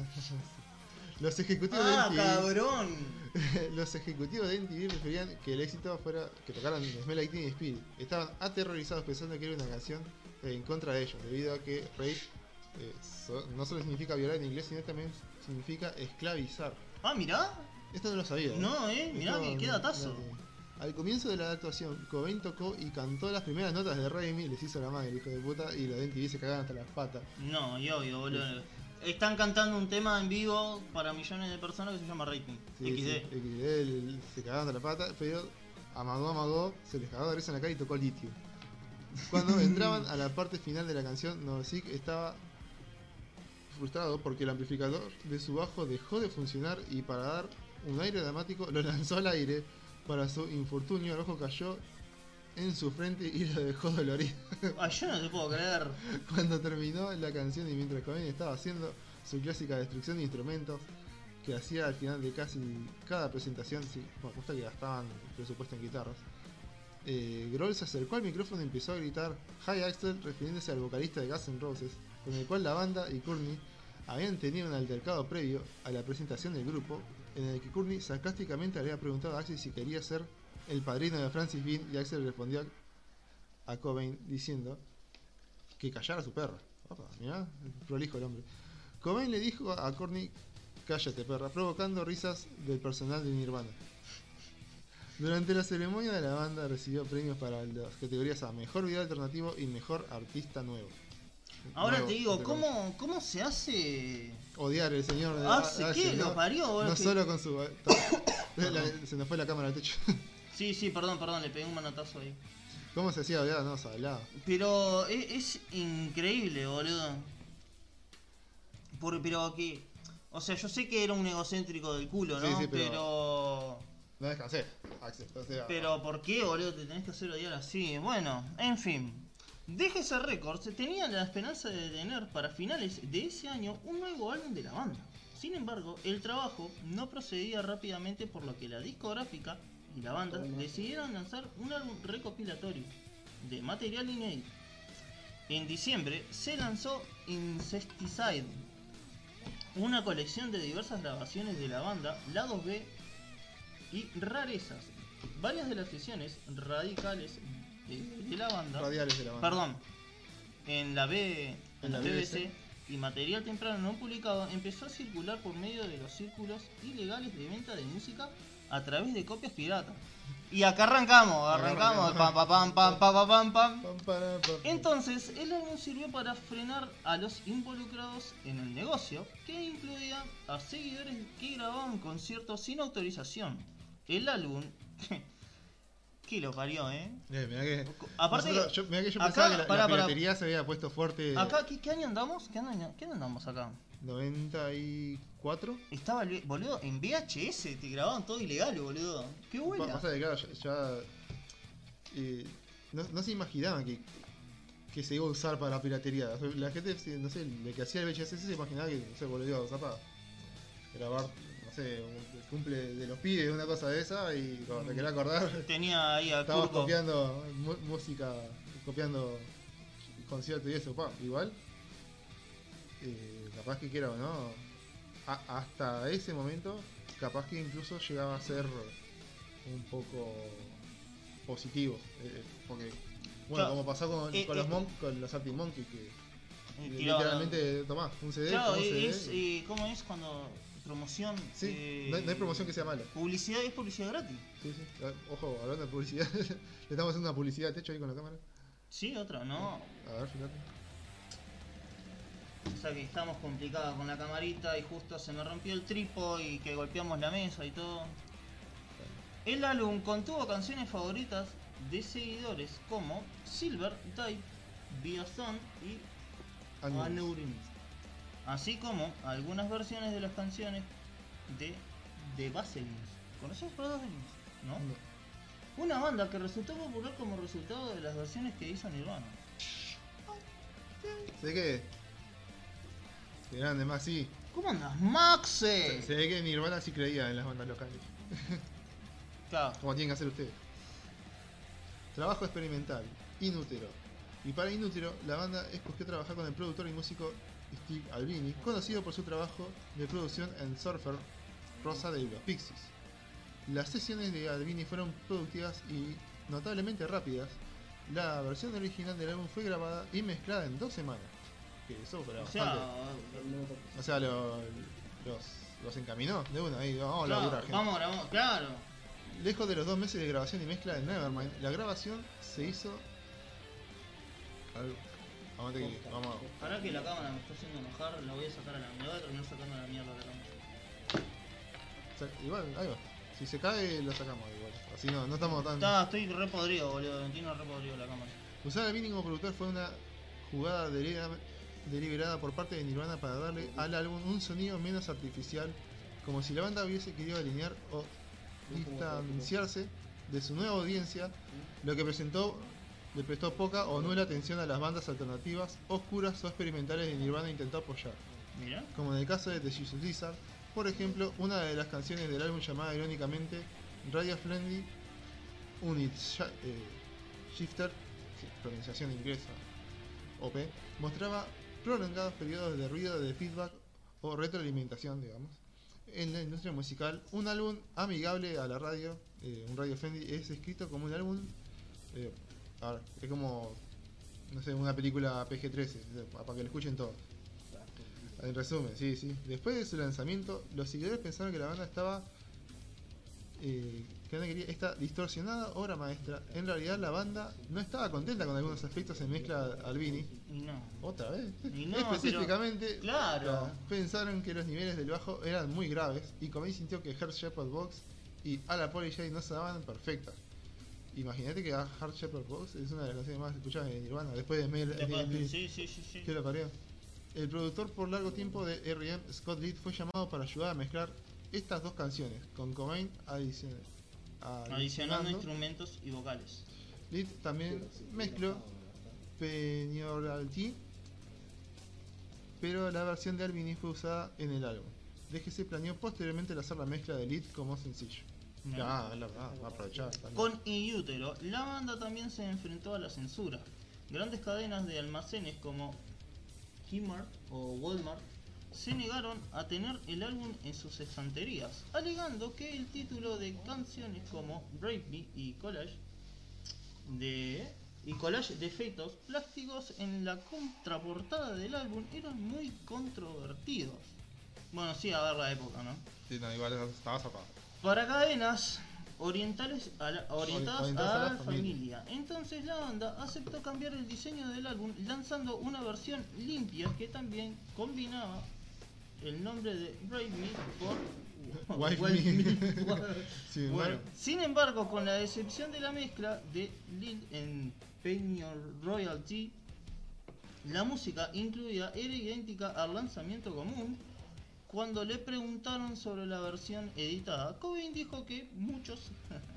los ejecutivos Ah, de MTV cabrón. los ejecutivos de MTV preferían que el éxito fuera que tocaran Smell Like Teen Spirit. Estaban aterrorizados pensando que era una canción eh, en contra de ellos, debido a que rape eh, so- no solo significa violar en inglés, sino también significa esclavizar. Ah, mirá. Esto no lo sabía. ¿eh? No, eh, mirá, Esto que qué datazo. Al comienzo de la actuación, Cobain tocó y cantó las primeras notas de Raimi, les hizo la madre, hijo de puta, y los de MTV se cagaban hasta las patas. No, y obvio, boludo. Están cantando un tema en vivo para millones de personas que se llama Rating. Sí, XD. sí, XD, el- se cagaban hasta la pata, pero amagó, amagó, se les cagó de risa en la cara y tocó litio. Cuando entraban a la parte final de la canción, Novosik estaba frustrado porque el amplificador de su bajo dejó de funcionar y para dar un aire dramático lo lanzó al aire. Para su infortunio, el bajo cayó en su frente y lo dejó dolorido. Ay, yo no te puedo creer. Cuando terminó la canción y mientras Cobain estaba haciendo su clásica destrucción de instrumentos que hacía al final de casi cada presentación, sí, bueno, gusta que gastaban presupuesto en guitarras, eh, Grohl se acercó al micrófono y empezó a gritar Hi Axel refiriéndose al vocalista de Guns N' Roses, con el cual la banda y Courtney habían tenido un altercado previo a la presentación del grupo, en el que Courtney sarcásticamente le había preguntado a Axel si quería ser el padrino de Francis Bean y Axel respondió a Cobain diciendo que callara a su perra. Opa, mirá, prolijo el hombre. Cobain le dijo a Courtney, cállate perra, provocando risas del personal de Nirvana. Durante la ceremonia de la banda recibió premios para las categorías a Mejor Video Alternativo y Mejor Artista Nuevo. Ahora Nuevo, te digo. ¿cómo, ¿cómo se hace? Odiar el señor de Hace Axel, qué, ¿no? lo parió, No que- solo con su... la- se nos fue la cámara al techo. Sí, sí, perdón, perdón, le pegué un manotazo ahí. ¿Cómo se hacía odiar? No, se hablaba. Pero es, es increíble, boludo. Por, pero que. O sea, yo sé que era un egocéntrico del culo, ¿no? Sí, sí, pero- pero... No descansé, Axel. O sea, pero. ¿por qué, boludo? Te tenés que hacer odiar así. Bueno, en fin. DGC Records tenía la esperanza de tener para finales de ese año un nuevo álbum de la banda. Sin embargo, el trabajo no procedía rápidamente por lo que la discográfica y la banda decidieron lanzar un álbum recopilatorio de material inédito. En diciembre se lanzó Incesticide, una colección de diversas grabaciones de la banda, lados B y rarezas. Varias de las sesiones radicales de, la banda. Perdón. En la B, BBC, y material temprano no publicado empezó a circular por medio de los círculos ilegales de venta de música a través de copias piratas. Y acá arrancamos, arrancamos, pam, pam, Entonces, el álbum sirvió para frenar a los involucrados en el negocio, que incluía a seguidores que grababan conciertos sin autorización. El álbum que lo parió, ¿eh? Eh, mirá que, Aparte, nosotros- yo, mirá que yo acá- pensaba que la, pará, la pará. piratería se había puesto fuerte. acá, ¿qué, qué año andamos? ¿Qué año, qué año andamos acá? 94. Estaba, boludo, en VHS te grababan todo ilegal, boludo. Qué. Pasa claro, ya, ya eh, no, no se imaginaban que, que se iba a usar para la piratería. O sea, La gente, no sé, el que hacía el VHS se imaginaba que no sé, boludo, iba a usar para grabar, no sé, un cumple de los pibes, una cosa de esa, y cuando te quería acordar, Tenía ahí a estabas copiando música, copiando conciertos y eso, pa, igual. eh, capaz que quiera o no, a- hasta ese momento, capaz que incluso llegaba a ser un poco positivo. eh, porque, bueno, Claro. como pasó con, Eh, con eh, los, mon- con los Arctic Monkeys, que Eh, literalmente, tomás, un CD, Claro, un CD, es, y- eh, ¿cómo es cuando promoción? Sí, eh, no, hay- no hay promoción que sea mala. Publicidad es publicidad gratis. Sí, sí. Ah, Ojo, hablando de publicidad, le estamos haciendo una publicidad de techo ahí con la cámara. Sí, otra, no. A ver, fíjate. O sea que estamos complicados con la camarita y justo se me rompió el tripo y que golpeamos la mesa y todo. El álbum contuvo canciones favoritas de seguidores como Silver, Type, Biazon y Aneurism. Así como algunas versiones de las canciones de The Baselins. ¿Conoces los Baselins? ¿No? No. Una banda que resultó popular como resultado de las versiones que hizo Nirvana. Sé que. Grande, más sí. ¿Cómo andas, Maxe? Se ve que Nirvana sí creía en las bandas locales. Claro. Como tienen que hacer ustedes. Trabajo experimental. Inútero. Y para Inútero, la banda escogió trabajar con el productor y músico Steve Albini, conocido por su trabajo de producción en Surfer Rosa de los Pixies. Las sesiones de Albini fueron productivas y notablemente rápidas. La versión original del álbum fue grabada y mezclada en dos semanas. Que eso fue O sea, O sea, lo- los, los encaminó de una ahí, vamos a claro, laburar, gente. vamos, grabamos, claro. Lejos de los dos meses de grabación y mezcla de Nevermind, la grabación se hizo. Vamos a. Ahora que la cámara me está haciendo enojar, la voy a sacar a la mierda. Voy a terminar sacando la mierda a la cámara. Igual, ahí va. Si se cae, lo sacamos igual. Así no, no estamos tan. Está, estoy re podrido, boludo. Entiendo re podrido la cámara. Usar a Vini como productor fue una jugada delibera- deliberada por parte de Nirvana para darle al álbum un sonido menos artificial, como si la banda hubiese querido alinear o distanciarse de su nueva audiencia, lo que presentó le prestó poca o nula atención a las bandas alternativas, oscuras o experimentales de Nirvana intentó apoyar, Mira. como en el caso de The Jesus Lizard, por ejemplo, una de las canciones del álbum llamada irónicamente Radio Friendly Unit eh, Shifter, sí, pronunciación inglesa, OP, mostraba prolongados periodos de ruido de feedback o retroalimentación, digamos. En la industria musical, un álbum amigable a la radio, eh, un radio friendly, es escrito como un álbum, eh, a ver, es como, no sé, una película PG-13, eh, para que lo escuchen todos. En resumen, sí, sí. Después de su lanzamiento, los seguidores pensaron que la banda estaba. eh, esta distorsionada obra maestra. En realidad, la banda no estaba contenta con algunos aspectos en mezcla Albini. No. Otra vez. No, Específicamente, Claro. pensaron que los niveles del bajo eran muy graves. Y Cobain sintió que Heart Shepherd Box y A la Polyjay no sonaban perfectas. Imagínate que Heart Shepherd Box es una de las canciones más escuchadas de Nirvana. Después de Mel. Sí, sí, sí, sí. que la parió. El productor por largo tiempo de R.E.M., Scott Litt, fue llamado para ayudar a mezclar estas dos canciones, con Cobain adicion- Adicionando adicionando. instrumentos y vocales. Litt también mezcló Penioralty, pero la versión de Albini fue usada en el álbum. DGC planeó posteriormente hacer la mezcla de Litt como sencillo. Ah, la verdad, va a aprovechar. también. Con Inútero, la banda también se enfrentó a la censura. Grandes cadenas de almacenes como Kmart o Walmart se negaron a tener el álbum en sus estanterías, alegando que el título de canciones como Brave Me y Collage de y collage de efectos plásticos en la contraportada del álbum eran muy controvertidos. Bueno, sí, a ver la época, ¿no? Sí, no, igual estaba zapado. Para cadenas orientales a la- orientadas Orientadas a a la, familia. Entonces la banda aceptó cambiar el diseño del álbum lanzando una versión limpia que también combinaba el nombre de Brave Me por Wife Wife Me. Me. Sin Bueno, embargo- sin embargo, con la excepción de la mezcla de Lil en Penny Royalty, la música incluida era idéntica al lanzamiento común. Cuando le preguntaron sobre la versión editada, Cobain dijo que muchos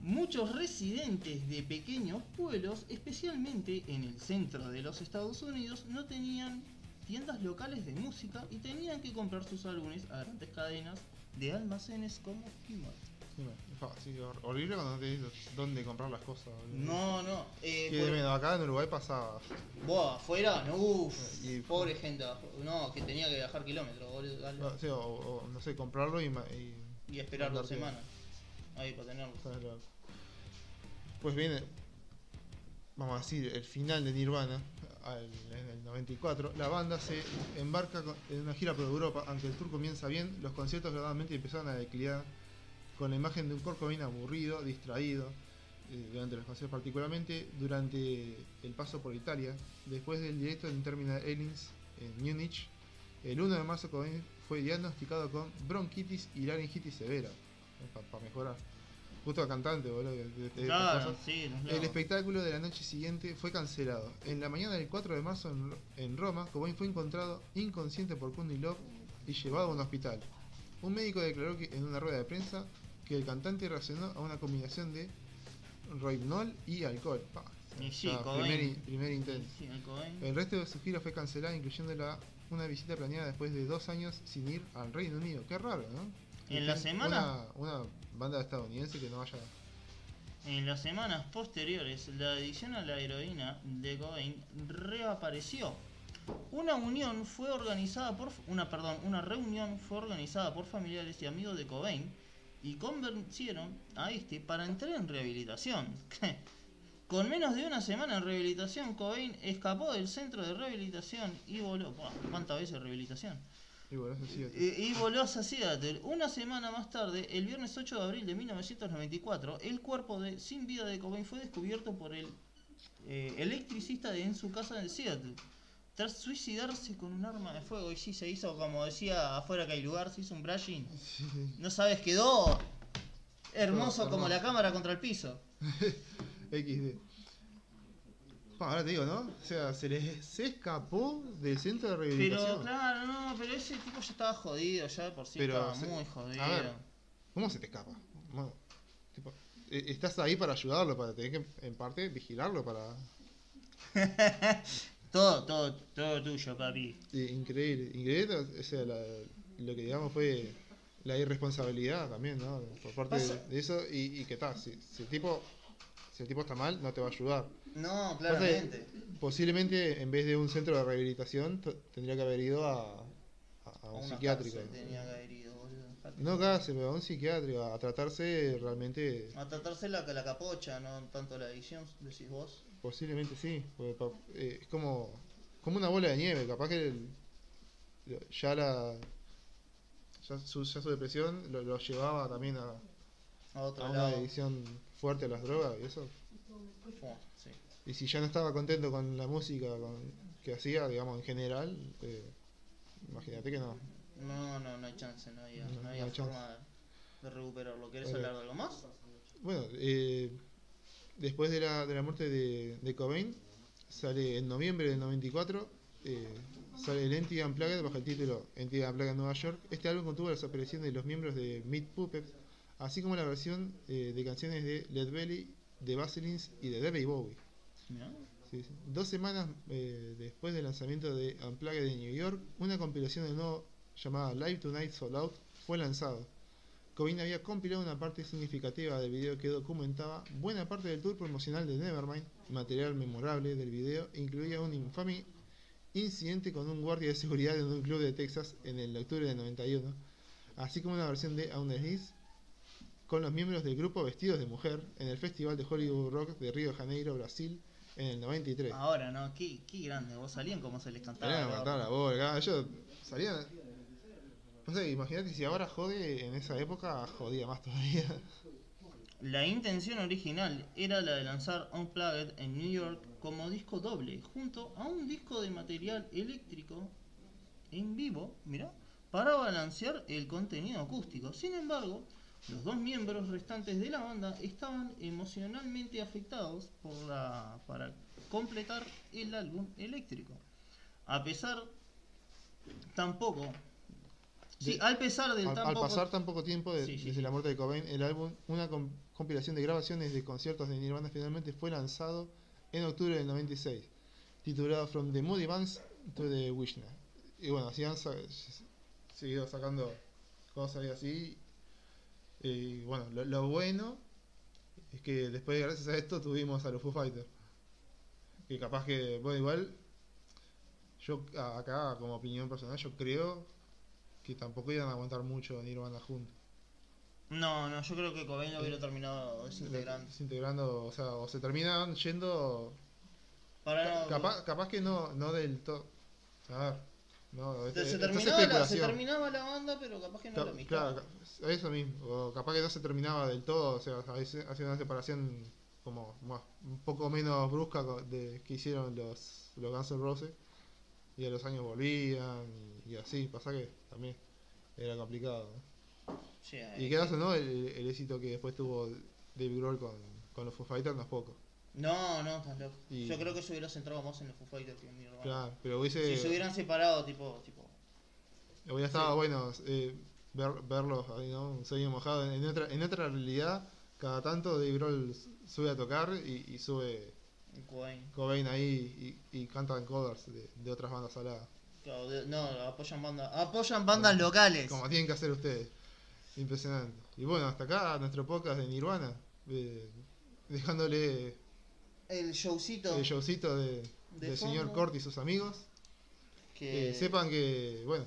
Muchos residentes de pequeños pueblos, especialmente en el centro de los Estados Unidos, no tenían tiendas locales de música y tenían que comprar sus álbumes a grandes cadenas de almacenes como Kmart. Sí, horrible cuando no tenés dónde comprar las cosas. No, no. Eh, Que por- de menos, acá en Uruguay pasaba. Vos afuera, no, uff, Y- pobre gente, no, que tenía que viajar kilómetros, o, sí, o- o, no sé, comprarlo y, y y esperar dos semanas. Ahí para tenerlo. ¿sabes lo- Pues viene, vamos a decir, el final de Nirvana, al- en el 94. La banda se embarca en una gira por Europa. Aunque el tour comienza bien, los conciertos gradualmente empezaron a declinar con la imagen de un Kurt Cobain aburrido, distraído, eh, durante los conciertos, particularmente durante el paso por Italia. Después del directo en Terminal Elins en Múnich, el 1 de marzo Cobain fue diagnosticado con bronquitis y laringitis severa. Para mejorar. Justo cantante, boludo. Claro, sí, no, El no. espectáculo de la noche siguiente fue cancelado. En la mañana del 4 de marzo en, en Roma, Cobain fue encontrado inconsciente por Courtney Love y llevado a un hospital. Un médico declaró que en una rueda de prensa que el cantante reaccionó a una combinación de rohypnol y alcohol. Pa, Y sí, primer, in- primer intento. Sí, el resto de su gira fue cancelada, incluyendo la, una visita planeada después de dos años sin ir al Reino Unido. Qué raro, ¿no? En la Una- semana- Una, banda estadounidense que no vaya. En las semanas posteriores, la adicción a la heroína de Cobain reapareció. Una unión fue organizada por una perdón, una reunión fue organizada por familiares y amigos de Cobain y convencieron a este para entrar en rehabilitación. Con menos de una semana en rehabilitación, Cobain escapó del centro de rehabilitación y voló. Buah, ¿Cuántas veces rehabilitación? Y Eh, Y voló a Seattle. Una semana más tarde, el viernes 8 de abril de 1994, el cuerpo de sin vida de Cobain fue descubierto por el eh, electricista de- en su casa de Seattle. Tras suicidarse con un arma de fuego. Y sí, se hizo, como decía afuera que hay lugar, se hizo un brushing. No sabes, quedó hermoso como la cámara contra el piso. XD. Ahora te digo, ¿no? O sea, se les se escapó del centro de rehabilitación. Pero claro, no, pero ese tipo ya estaba jodido, ya de por sí Pero, estaba se- muy a jodido. ver. ¿Cómo se te escapa? Bueno, tipo, eh, estás ahí para ayudarlo, para tener que, en parte, vigilarlo para... todo, todo, todo tuyo, papi. increíble, increíble, o sea, la- lo que digamos fue la irresponsabilidad también, ¿no? Por parte de, eso y, y que está, si, si el tipo... Si el tipo está mal, no te va a ayudar. No, claramente. Posiblemente en vez de un centro de rehabilitación tendría que haber ido a, a- a A un psiquiátrico. cárcel tenía que haber ido, boludo, dejate. No cárcel, pero a un psiquiátrico, a tratarse realmente, A tratarse la, la capocha, no tanto la adicción, decís vos. Posiblemente sí. eh, es como, como una bola de nieve, capaz que el- ya la ya su, ya su depresión lo, lo llevaba también a, A otro a una adicción fuerte a las drogas y eso. Sí. Y si ya no estaba contento con la música con- que hacía, digamos, en general, eh, imagínate que no. No, no, no hay chance, no había, No, no no había hay forma de recuperarlo. ¿Querés Vale. hablar de algo más? Bueno, eh, después de la, de la muerte de, de Cobain, sale en noviembre del 94, eh, sale el Entity Unplugged bajo el título Entity Unplugged Nueva York. Este álbum contuvo las apariciones de los miembros de Meat Puppets, así como la versión eh, de canciones de Led Belly, de Baselins y de David Bowie. Mirá. Sí, sí. Dos semanas eh, después del lanzamiento de Unplugged de New York, una compilación de nuevo llamada Live Tonight Sold Out fue lanzado. Cobain había compilado una parte significativa del video que documentaba buena parte del tour promocional de Nevermind. Material memorable del video incluía un infame incidente con un guardia de seguridad en un club de Texas en el octubre del 91, así como una versión de the Hills con los miembros del grupo vestidos de mujer en el Festival de Hollywood Rock de Río de Janeiro, Brasil, en el 93. Ahora, no, qué, qué grande. Vos salían como se les cantaba. Salían a la matar a verdad. la bola, ellos salían... No sé, imagínate si ahora jode, en esa época jodía más todavía. La intención original era la de lanzar Unplugged en New York como disco doble, junto a un disco de material eléctrico en vivo, mira, para balancear el contenido acústico. Sin embargo, los dos miembros restantes de la banda estaban emocionalmente afectados por la, para completar el álbum eléctrico. A pesar, tampoco Sí, al pesar del al, tan al poco- pasar tan poco tiempo de- Sí, sí, desde la muerte de Cobain, el álbum, una com- compilación de grabaciones de conciertos de Nirvana finalmente fue lanzado en octubre del 96, titulado From the Moody Bands to the Wishner. Y bueno, así han sa- seguido sacando cosas y así. Y bueno, lo, lo bueno es que después, gracias a esto, tuvimos a los Foo Fighters. Que capaz que, bueno, igual, yo acá, como opinión personal, yo creo que tampoco iban a aguantar mucho Nirvana juntos. No, no, yo creo que Cobain lo hubiera terminado desintegrando. Desintegrando, o sea, o se terminan yendo. Para no- Capaz, capaz que no, no del todo. A ver, no, se, esto- se terminaba la, se terminaba la banda, pero capaz que no Ca- la amistad. Claro, eso mismo. O capaz que no se terminaba del todo, o sea, hace una separación como más- un poco menos brusca de que hicieron los, los Guns N' Roses. Y a los años volvían y, y así, pasa que también era complicado. ¿no? Sí, Y eh, quedas o no, el, el éxito que después tuvo David Grohl con, con los Foo Fighters no es poco. No, no, estás loco. Y- Yo creo que se hubiera centrado más en los Foo Fighters que en Nirvana. Claro, pero hubiese, Si se hubieran separado, tipo, tipo. hubiera estado sí. bueno eh, ver, verlos ahí, ¿no? Un sueño mojado. En otra, en otra realidad, cada tanto Dave Grohl sube a tocar y, y sube Cobain. Cobain ahí y, y cantan covers de, de otras bandas saladas. Claro, de- no, apoyan bandas. Apoyan bandas locales. Como tienen que hacer ustedes. Impresionante. Y bueno, hasta acá nuestro podcast de Nirvana. eh, dejándole El showcito. el showcito de, De del señor fondo. Cort y sus amigos. que Eh, sepan que, bueno,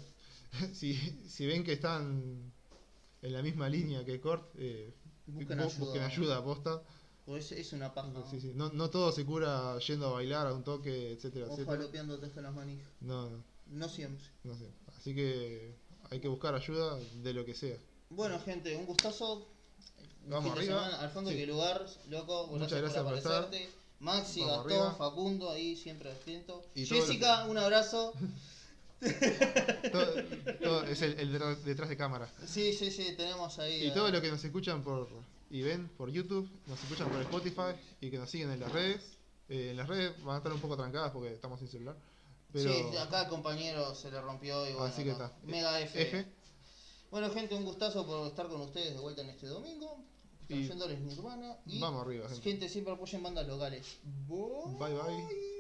si, si ven que están en la misma línea que Cort, eh, Busquen bu- ayuda. busquen ayuda, aposta. Pues es una paja. Sí, sí. No, no todo se cura yendo a bailar a un toque, etcétera, O etcétera. falopeándote con las manijas. No, no, No siempre. no sé. Así que hay que buscar ayuda de lo que sea. Bueno, gente, un gustazo. Vamos arriba. semana. Alfonso, Sí. qué lugar, loco. Muchas Gracias, por por estar. aparecerte. Maxi, Vamos Gastón, arriba. Facundo, ahí siempre atento. Y Jessica, un abrazo. Todo, todo es el, el detrás, de cámara. Sí, sí, sí, tenemos ahí. Y eh, todo lo que nos escuchan por y ven por YouTube, nos escuchan por Spotify y que nos siguen en las redes. Eh, en las redes van a estar un poco trancadas porque estamos sin celular. Pero Sí, acá el compañero se le rompió y bueno, Así que está. Mega F. F. Bueno, gente, un gustazo por estar con ustedes de vuelta en este domingo. Trayéndoles Nirvana. Y vamos arriba, gente. gente, siempre apoyen bandas locales. Bye bye.